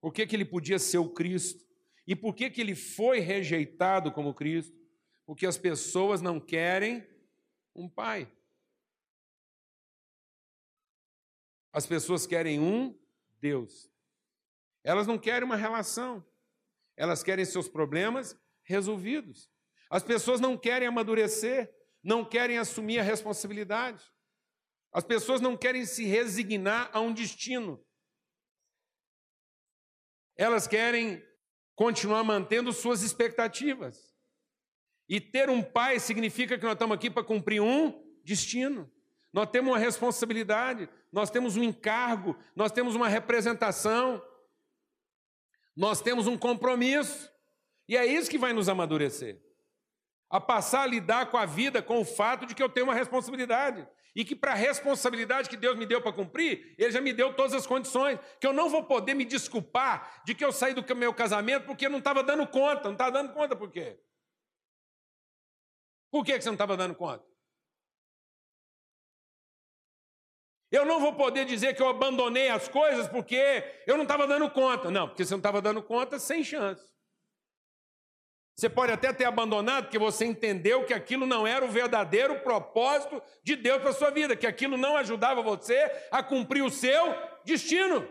Por que, que ele podia ser o Cristo? E por que, que ele foi rejeitado como Cristo? Porque as pessoas não querem um pai. As pessoas querem um Deus. Elas não querem uma relação. Elas querem seus problemas resolvidos. As pessoas não querem amadurecer, não querem assumir a responsabilidade. As pessoas não querem se resignar a um destino. Elas querem continuar mantendo suas expectativas. E ter um pai significa que nós estamos aqui para cumprir um destino. Nós temos uma responsabilidade, nós temos um encargo, nós temos uma representação, nós temos um compromisso. E é isso que vai nos amadurecer. A passar a lidar com a vida com o fato de que eu tenho uma responsabilidade. E que para a responsabilidade que Deus me deu para cumprir, Ele já me deu todas as condições. Que eu não vou poder me desculpar de que eu saí do meu casamento porque eu não estava dando conta. Não estava dando conta por quê? Por que você não estava dando conta? Eu não vou poder dizer que eu abandonei as coisas porque eu não estava dando conta. Não, porque você não estava dando conta, sem chance. Você pode até ter abandonado porque você entendeu que aquilo não era o verdadeiro propósito de Deus para a sua vida, que aquilo não ajudava você a cumprir o seu destino.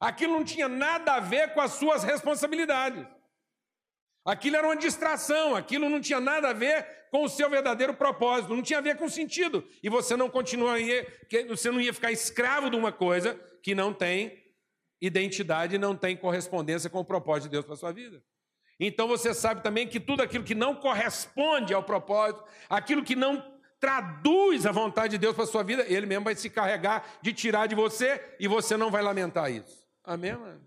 Aquilo não tinha nada a ver com as suas responsabilidades. Aquilo era uma distração, aquilo não tinha nada a ver com o seu verdadeiro propósito, não tinha a ver com sentido. E você não continuaria, você não ia ficar escravo de uma coisa que não tem identidade, não tem correspondência com o propósito de Deus para a sua vida. Então você sabe também que tudo aquilo que não corresponde ao propósito, aquilo que não traduz a vontade de Deus para a sua vida, ele mesmo vai se carregar de tirar de você e você não vai lamentar isso. Amém, mano?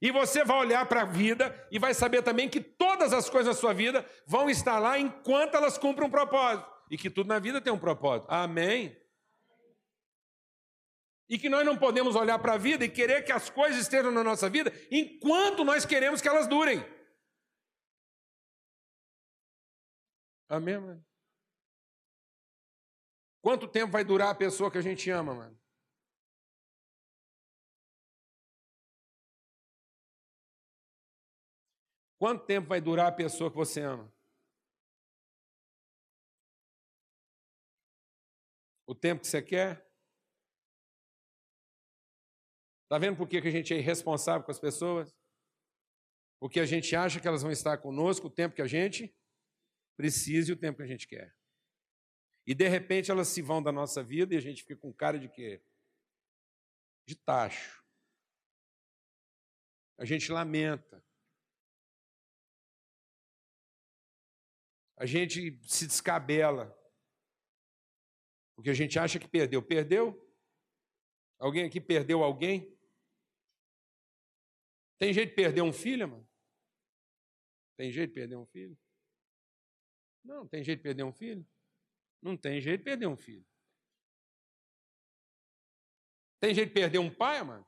E você vai olhar para a vida e vai saber também que todas as coisas da sua vida vão estar lá enquanto elas cumprem um propósito. E que tudo na vida tem um propósito. Amém? E que nós não podemos olhar para a vida e querer que as coisas estejam na nossa vida enquanto nós queremos que elas durem. Amém, mano? Quanto tempo vai durar a pessoa que a gente ama, mano? Quanto tempo vai durar a pessoa que você ama? O tempo que você quer? Está vendo por que a gente é irresponsável com as pessoas? Porque a gente acha que elas vão estar conosco o tempo que a gente precisa e o tempo que a gente quer. E de repente elas se vão da nossa vida e a gente fica com cara de quê? De tacho. A gente lamenta. A gente se descabela. Porque a gente acha que perdeu. Perdeu? Alguém aqui perdeu alguém? Tem jeito de perder um filho, mano? Tem jeito de perder um filho? Não, tem jeito de perder um filho? Não tem jeito de perder um filho. Tem jeito de perder um pai, mano?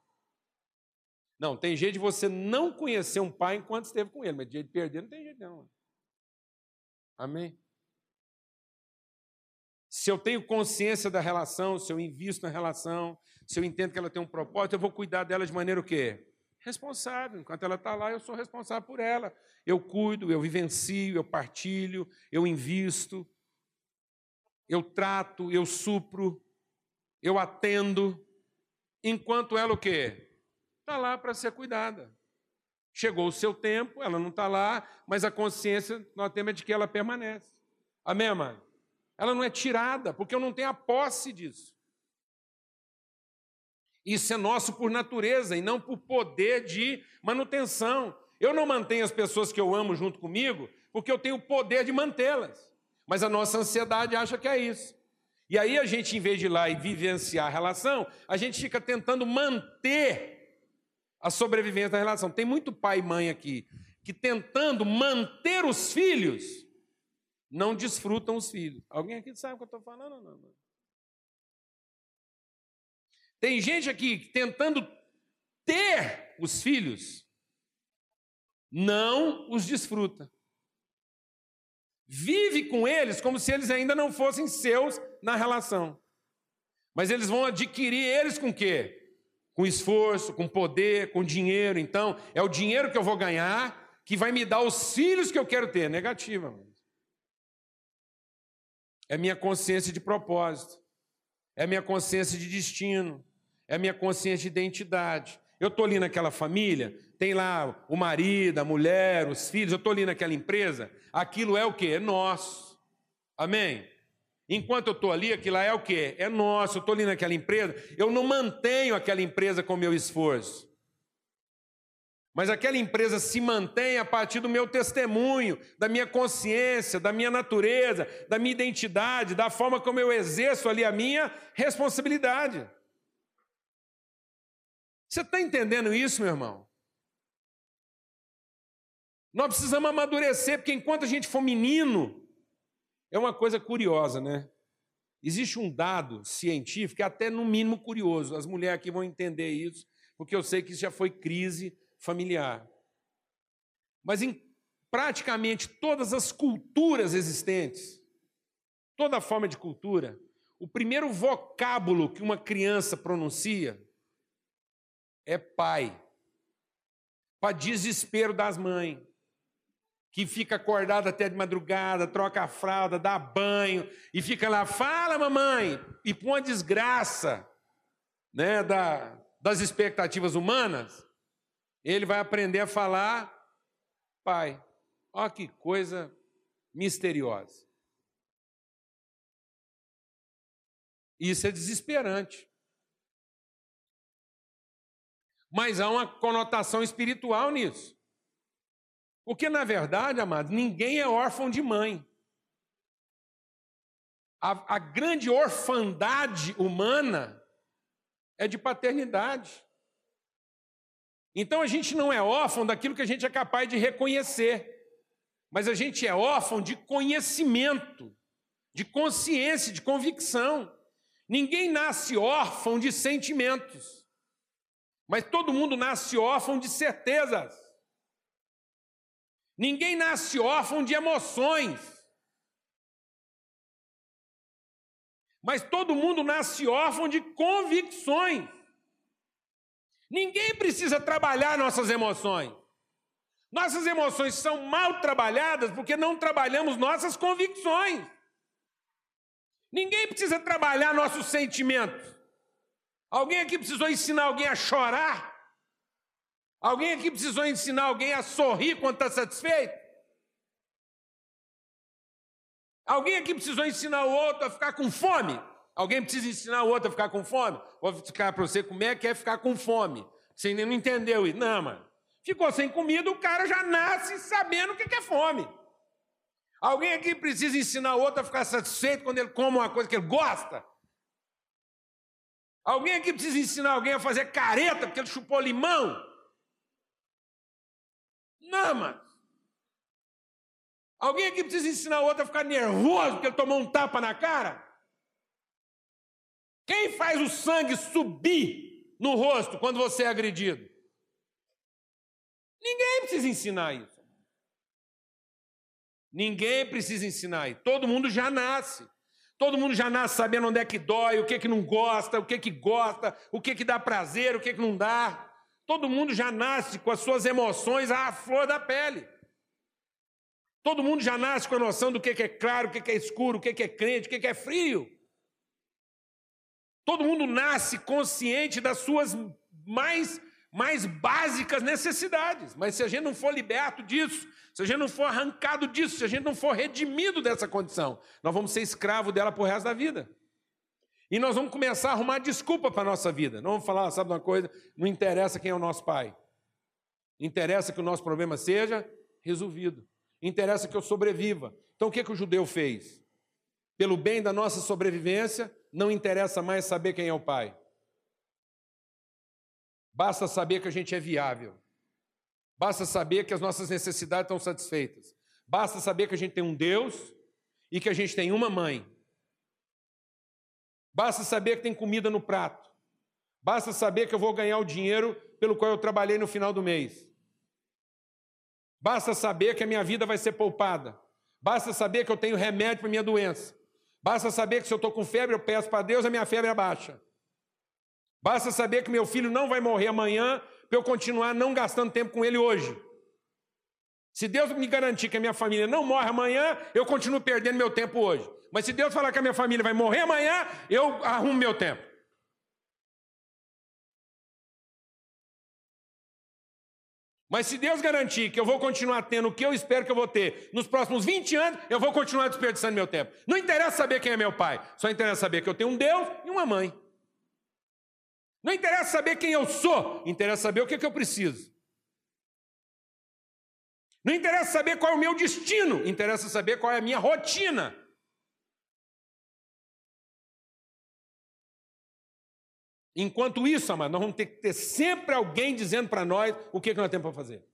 Não, tem jeito de você não conhecer um pai enquanto esteve com ele, mas de jeito de perder não tem jeito não. Mano. Amém? Se eu tenho consciência da relação, se eu invisto na relação, se eu entendo que ela tem um propósito, eu vou cuidar dela de maneira o quê? Responsável. Enquanto ela está lá, eu sou responsável por ela. Eu cuido, eu vivencio, eu partilho, eu invisto, eu trato, eu supro, eu atendo. Enquanto ela o quê? Está lá para ser cuidada. Chegou o seu tempo, ela não está lá, mas a consciência nós temos é de que ela permanece. Amém, mãe? Ela não é tirada, porque eu não tenho a posse disso. Isso é nosso por natureza e não por poder de manutenção. Eu não mantenho as pessoas que eu amo junto comigo porque eu tenho o poder de mantê-las. Mas a nossa ansiedade acha que é isso. E aí a gente, em vez de ir lá e vivenciar a relação, a gente fica tentando manter a sobrevivência da relação. Tem muito pai e mãe aqui que tentando manter os filhos, não desfrutam os filhos. Alguém aqui sabe o que eu estou falando? Não, não. Tem gente aqui tentando ter os filhos, não os desfruta. Vive com eles como se eles ainda não fossem seus na relação. Mas eles vão adquirir eles com quê? Com esforço, com poder, com dinheiro. Então, é o dinheiro que eu vou ganhar que vai me dar os filhos que eu quero ter. Negativa. É minha consciência de propósito. É minha consciência de destino é a minha consciência de identidade. Eu estou ali naquela família, tem lá o marido, a mulher, os filhos, eu estou ali naquela empresa, aquilo é o que? É nosso. Amém? Enquanto eu estou ali, aquilo lá é o que? É nosso. Eu estou ali naquela empresa, eu não mantenho aquela empresa com meu esforço. Mas aquela empresa se mantém a partir do meu testemunho, da minha consciência, da minha natureza, da minha identidade, da forma como eu exerço ali a minha responsabilidade. Você está entendendo isso, meu irmão? Nós precisamos amadurecer, porque enquanto a gente for menino, é uma coisa curiosa, né? Existe um dado científico, até no mínimo curioso. As mulheres aqui vão entender isso, porque eu sei que isso já foi crise familiar. Mas em praticamente todas as culturas existentes, toda forma de cultura, o primeiro vocábulo que uma criança pronuncia é pai. Para desespero das mães, que fica acordada até de madrugada, troca a fralda, dá banho e fica lá, fala mamãe, e por uma desgraça né, da, das expectativas humanas, ele vai aprender a falar pai. Olha que coisa misteriosa. Isso é desesperante. Mas há uma conotação espiritual nisso. Porque, na verdade, amado, ninguém é órfão de mãe. A, a grande orfandade humana é de paternidade. Então a gente não é órfão daquilo que a gente é capaz de reconhecer, mas a gente é órfão de conhecimento, de consciência, de convicção. Ninguém nasce órfão de sentimentos, mas todo mundo nasce órfão de certezas. Ninguém nasce órfão de emoções, mas todo mundo nasce órfão de convicções. Ninguém precisa trabalhar nossas emoções. Nossas emoções são mal trabalhadas porque não trabalhamos nossas convicções. Ninguém precisa trabalhar nossos sentimentos. Alguém aqui precisou ensinar alguém a chorar? Alguém aqui precisou ensinar alguém a sorrir quando está satisfeito? Alguém aqui precisou ensinar o outro a ficar com fome? Alguém precisa ensinar o outro a ficar com fome? Vou explicar para você como é que é ficar com fome. Você ainda não entendeu isso. Não, mano. Ficou sem comida, o cara já nasce sabendo o que é fome. Alguém aqui precisa ensinar o outro a ficar satisfeito quando ele come uma coisa que ele gosta? Alguém aqui precisa ensinar alguém a fazer careta porque ele chupou limão? Não, mano. Alguém aqui precisa ensinar outro a ficar nervoso porque ele tomou um tapa na cara? Quem faz o sangue subir no rosto quando você é agredido? Ninguém precisa ensinar isso. Ninguém precisa ensinar isso. Todo mundo já nasce. Todo mundo já nasce sabendo onde é que dói, o que é que não gosta, o que é que gosta, o que é que dá prazer, o que é que não dá. Todo mundo já nasce com as suas emoções à flor da pele. Todo mundo já nasce com a noção do que é claro, o que é escuro, o que é crente, o que é frio. Todo mundo nasce consciente das suas mais mais básicas necessidades. Mas se a gente não for liberto disso, se a gente não for arrancado disso, se a gente não for redimido dessa condição, nós vamos ser escravo dela por resto da vida. E nós vamos começar a arrumar desculpa para a nossa vida. Não vamos falar, sabe uma coisa? Não interessa quem é o nosso pai. Interessa que o nosso problema seja resolvido. Interessa que eu sobreviva. Então o que, que o judeu fez? Pelo bem da nossa sobrevivência, não interessa mais saber quem é o pai. Basta saber que a gente é viável. Basta saber que as nossas necessidades estão satisfeitas. Basta saber que a gente tem um Deus e que a gente tem uma mãe. Basta saber que tem comida no prato. Basta saber que eu vou ganhar o dinheiro pelo qual eu trabalhei no final do mês. Basta saber que a minha vida vai ser poupada. Basta saber que eu tenho remédio para minha doença. Basta saber que se eu estou com febre, eu peço para Deus, a minha febre abaixa. Basta saber que meu filho não vai morrer amanhã para eu continuar não gastando tempo com ele hoje. Se Deus me garantir que a minha família não morre amanhã, eu continuo perdendo meu tempo hoje. Mas se Deus falar que a minha família vai morrer amanhã, eu arrumo meu tempo. Mas se Deus garantir que eu vou continuar tendo o que eu espero que eu vou ter nos próximos 20 anos, eu vou continuar desperdiçando meu tempo. Não interessa saber quem é meu pai, só interessa saber que eu tenho um Deus e uma mãe. Não interessa saber quem eu sou, interessa saber o que, é que eu preciso. Não interessa saber qual é o meu destino, interessa saber qual é a minha rotina. Enquanto isso, amado, nós vamos ter que ter sempre alguém dizendo para nós o que, é que nós temos para fazer.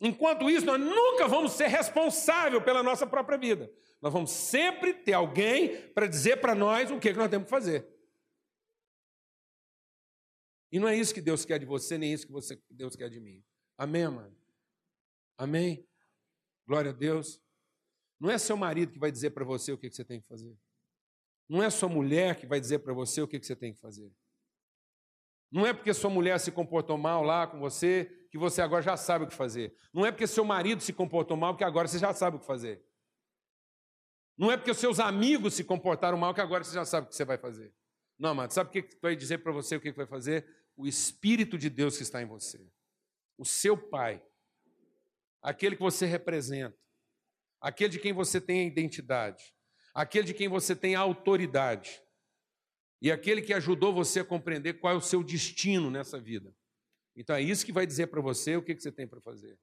Enquanto isso, nós nunca vamos ser responsáveis pela nossa própria vida. Nós vamos sempre ter alguém para dizer para nós o que, é que nós temos que fazer. E não é isso que Deus quer de você, nem isso que você, Deus quer de mim. Amém, mano? Amém? Glória a Deus. Não é seu marido que vai dizer para você o que você tem que fazer. Não é sua mulher que vai dizer para você o que você tem que fazer. Não é porque sua mulher se comportou mal lá com você que você agora já sabe o que fazer. Não é porque seu marido se comportou mal que agora você já sabe o que fazer. Não é porque seus amigos se comportaram mal que agora você já sabe o que você vai fazer. Não, mano, sabe o que vai dizer para você o que vai fazer? O Espírito de Deus que está em você. O seu Pai. Aquele que você representa. Aquele de quem você tem a identidade. Aquele de quem você tem a autoridade. E aquele que ajudou você a compreender qual é o seu destino nessa vida. Então é isso que vai dizer para você o que você tem para fazer.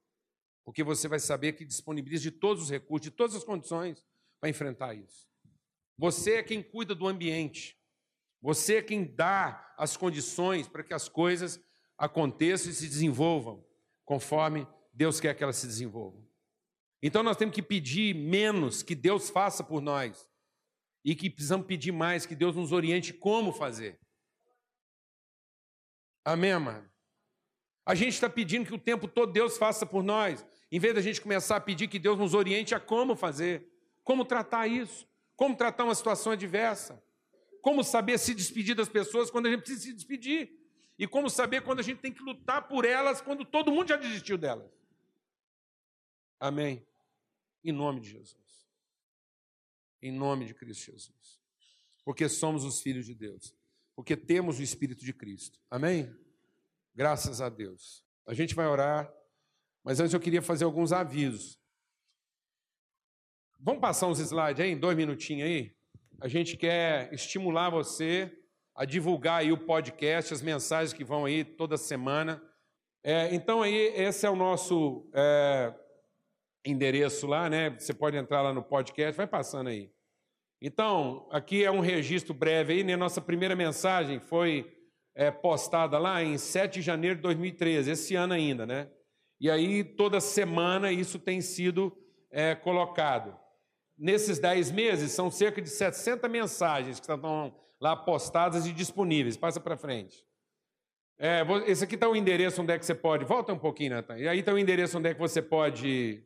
Porque você vai saber que disponibiliza de todos os recursos, de todas as condições para enfrentar isso. Você é quem cuida do ambiente. Você é quem dá as condições para que as coisas aconteçam e se desenvolvam conforme Deus quer que elas se desenvolvam. Então nós temos que pedir menos que Deus faça por nós e que precisamos pedir mais que Deus nos oriente como fazer. Amém, amado? A gente está pedindo que o tempo todo Deus faça por nós, em vez da gente começar a pedir que Deus nos oriente a como fazer, como tratar isso, como tratar uma situação adversa, como saber se despedir das pessoas quando a gente precisa se despedir, e como saber quando a gente tem que lutar por elas quando todo mundo já desistiu delas. Amém? Em nome de Jesus. Em nome de Cristo Jesus. Porque somos os filhos de Deus. Porque temos o Espírito de Cristo. Amém? Graças a Deus. A gente vai orar, mas antes eu queria fazer alguns avisos. Vamos passar uns slides aí, dois minutinhos aí? A gente quer estimular você a divulgar aí o podcast, as mensagens que vão aí toda semana. É, então aí, esse é o nosso é, endereço lá, né? Você pode entrar lá no podcast, vai passando aí. Então, aqui é um registro breve aí, né? Nossa primeira mensagem foi é, postada lá em 7 de janeiro de 2013, esse ano ainda, né? E aí, toda semana, isso tem sido é, colocado. Nesses 10 meses, são cerca de 60 mensagens que estão lá postadas e disponíveis. Passa para frente. É, esse aqui está o endereço onde é que você pode. Volta um pouquinho, Natan. E aí está o endereço onde é que você pode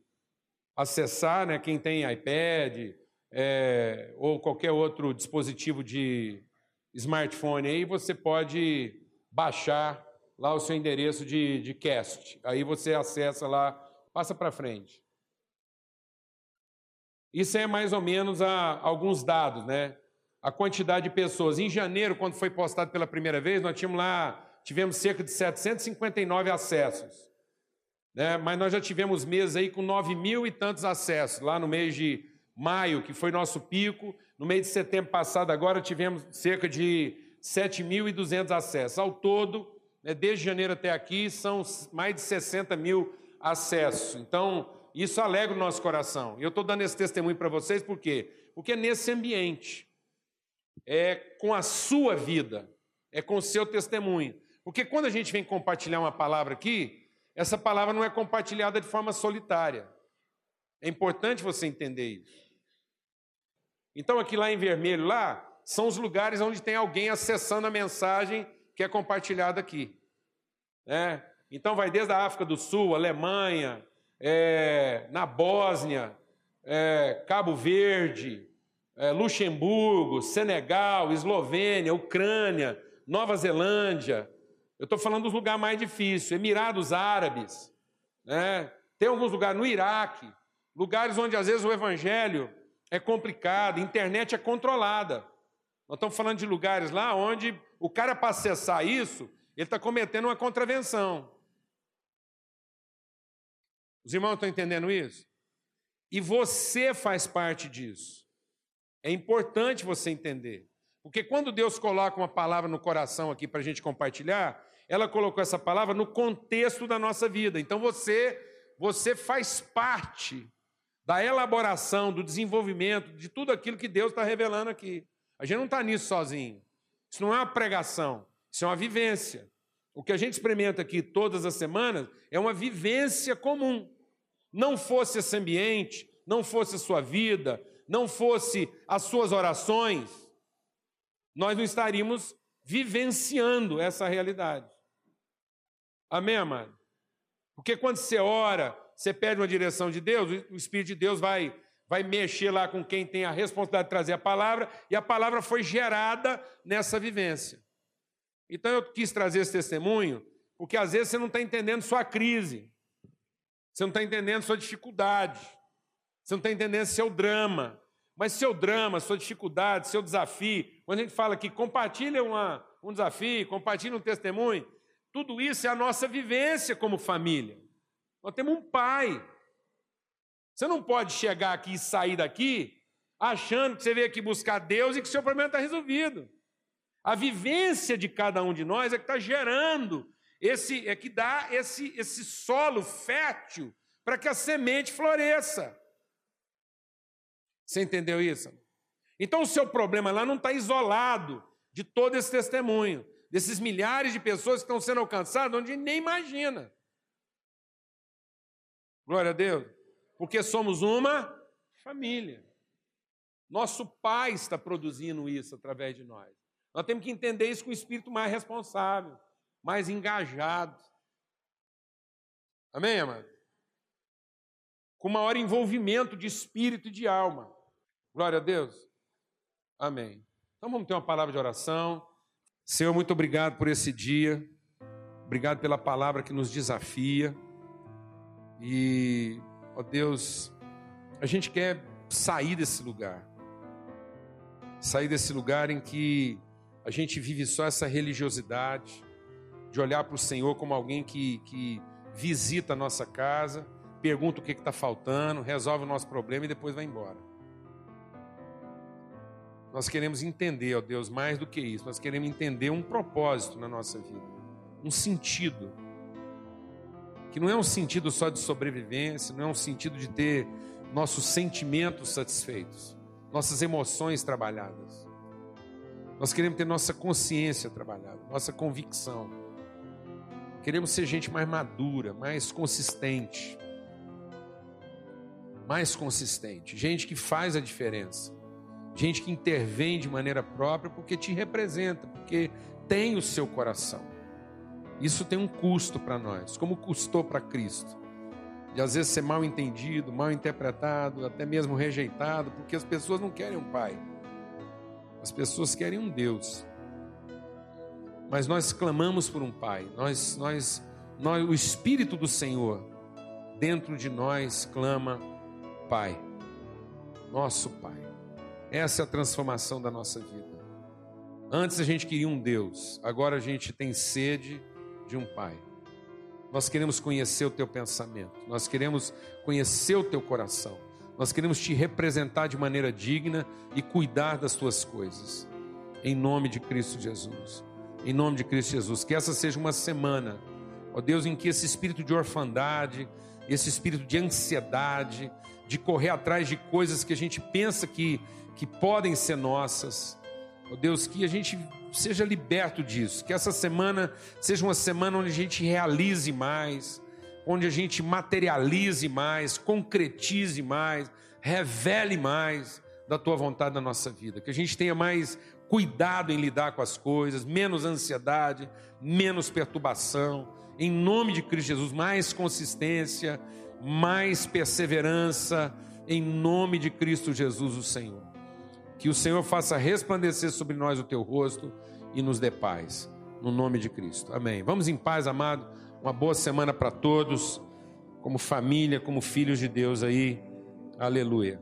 acessar, né? Quem tem iPad é, ou qualquer outro dispositivo de smartphone aí, você pode baixar lá o seu endereço de, de cast. Aí você acessa lá, passa para frente. Isso é mais ou menos a, alguns dados, né? A quantidade de pessoas. Em janeiro, quando foi postado pela primeira vez, nós tínhamos lá, tivemos cerca de 759 acessos. Né? Mas nós já tivemos meses aí com 9 mil e tantos acessos, lá no mês de maio, que foi nosso pico. No mês de setembro passado, agora tivemos cerca de 7.200 acessos. Ao todo, né, desde janeiro até aqui, são mais de 60 mil acessos. Então, isso alegra o nosso coração. E eu estou dando esse testemunho para vocês, por quê? Porque é nesse ambiente, é com a sua vida, é com o seu testemunho. Porque quando a gente vem compartilhar uma palavra aqui, essa palavra não é compartilhada de forma solitária. É importante você entender isso. Então, aqui lá em vermelho, lá, são os lugares onde tem alguém acessando a mensagem que é compartilhada aqui. É? Então, vai desde a África do Sul, Alemanha, é, na Bósnia, é, Cabo Verde, é, Luxemburgo, Senegal, Eslovênia, Ucrânia, Nova Zelândia, eu estou falando dos lugares mais difíceis, Emirados Árabes, né? tem alguns lugares no Iraque, lugares onde às vezes o evangelho é complicado, a internet é controlada. Nós estamos falando de lugares lá onde o cara, para acessar isso, ele está cometendo uma contravenção. Os irmãos estão entendendo isso? E você faz parte disso. É importante você entender. Porque quando Deus coloca uma palavra no coração aqui para a gente compartilhar, ela colocou essa palavra no contexto da nossa vida. Então você, você faz parte da elaboração, do desenvolvimento, de tudo aquilo que Deus está revelando aqui. A gente não está nisso sozinho. Isso não é uma pregação, isso é uma vivência. O que a gente experimenta aqui todas as semanas é uma vivência comum. Não fosse esse ambiente, não fosse a sua vida, não fosse as suas orações, nós não estaríamos vivenciando essa realidade. Amém, amado? Porque quando você ora, você pede uma direção de Deus, o Espírito de Deus vai, vai mexer lá com quem tem a responsabilidade de trazer a palavra, e a palavra foi gerada nessa vivência. Então eu quis trazer esse testemunho, porque às vezes você não está entendendo sua crise, você não está entendendo sua dificuldade, você não está entendendo seu drama. Mas seu drama, sua dificuldade, seu desafio, quando a gente fala que compartilha uma, um desafio, compartilha um testemunho, tudo isso é a nossa vivência como família. Nós temos um pai. Você não pode chegar aqui e sair daqui achando que você veio aqui buscar Deus e que seu problema está resolvido. A vivência de cada um de nós é que está gerando esse, é que dá esse, esse solo fértil para que a semente floresça. Você entendeu isso? Então o seu problema lá não está isolado de todo esse testemunho, desses milhares de pessoas que estão sendo alcançadas onde nem imagina. Glória a Deus. Porque somos uma família. Nosso Pai está produzindo isso através de nós. Nós temos que entender isso com um espírito mais responsável, mais engajado. Amém, amado? Com maior envolvimento de espírito e de alma. Glória a Deus. Amém. Então vamos ter uma palavra de oração. Senhor, muito obrigado por esse dia. Obrigado pela palavra que nos desafia. E, ó Deus, a gente quer sair desse lugar. Sair desse lugar em que a gente vive só essa religiosidade, de olhar para o Senhor como alguém que, que visita a nossa casa, pergunta o que está faltando, resolve o nosso problema e depois vai embora. Nós queremos entender, ó Deus, mais do que isso. Nós queremos entender um propósito na nossa vida, um sentido. Que não é um sentido só de sobrevivência, não é um sentido de ter nossos sentimentos satisfeitos, nossas emoções trabalhadas. Nós queremos ter nossa consciência trabalhada, nossa convicção. Queremos ser gente mais madura, mais consistente. Mais consistente, gente que faz a diferença gente que intervém de maneira própria porque te representa, porque tem o seu coração. Isso tem um custo para nós, como custou para Cristo. De às vezes ser mal entendido, mal interpretado, até mesmo rejeitado, porque as pessoas não querem um pai. As pessoas querem um Deus. Mas nós clamamos por um pai. Nós nós nós o espírito do Senhor dentro de nós clama Pai. Nosso Pai. Essa é a transformação da nossa vida. Antes a gente queria um Deus, agora a gente tem sede de um Pai. Nós queremos conhecer o teu pensamento, nós queremos conhecer o teu coração, nós queremos te representar de maneira digna e cuidar das tuas coisas. Em nome de Cristo Jesus. Em nome de Cristo Jesus. Que essa seja uma semana, ó Deus, em que esse espírito de orfandade, esse espírito de ansiedade, de correr atrás de coisas que a gente pensa que que podem ser nossas. Oh Deus, que a gente seja liberto disso, que essa semana seja uma semana onde a gente realize mais, onde a gente materialize mais, concretize mais, revele mais da tua vontade na nossa vida, que a gente tenha mais cuidado em lidar com as coisas, menos ansiedade, menos perturbação, em nome de Cristo Jesus, mais consistência, mais perseverança, em nome de Cristo Jesus, o Senhor. Que o Senhor faça resplandecer sobre nós o teu rosto e nos dê paz. No nome de Cristo. Amém. Vamos em paz, amado. Uma boa semana para todos, como família, como filhos de Deus aí. Aleluia.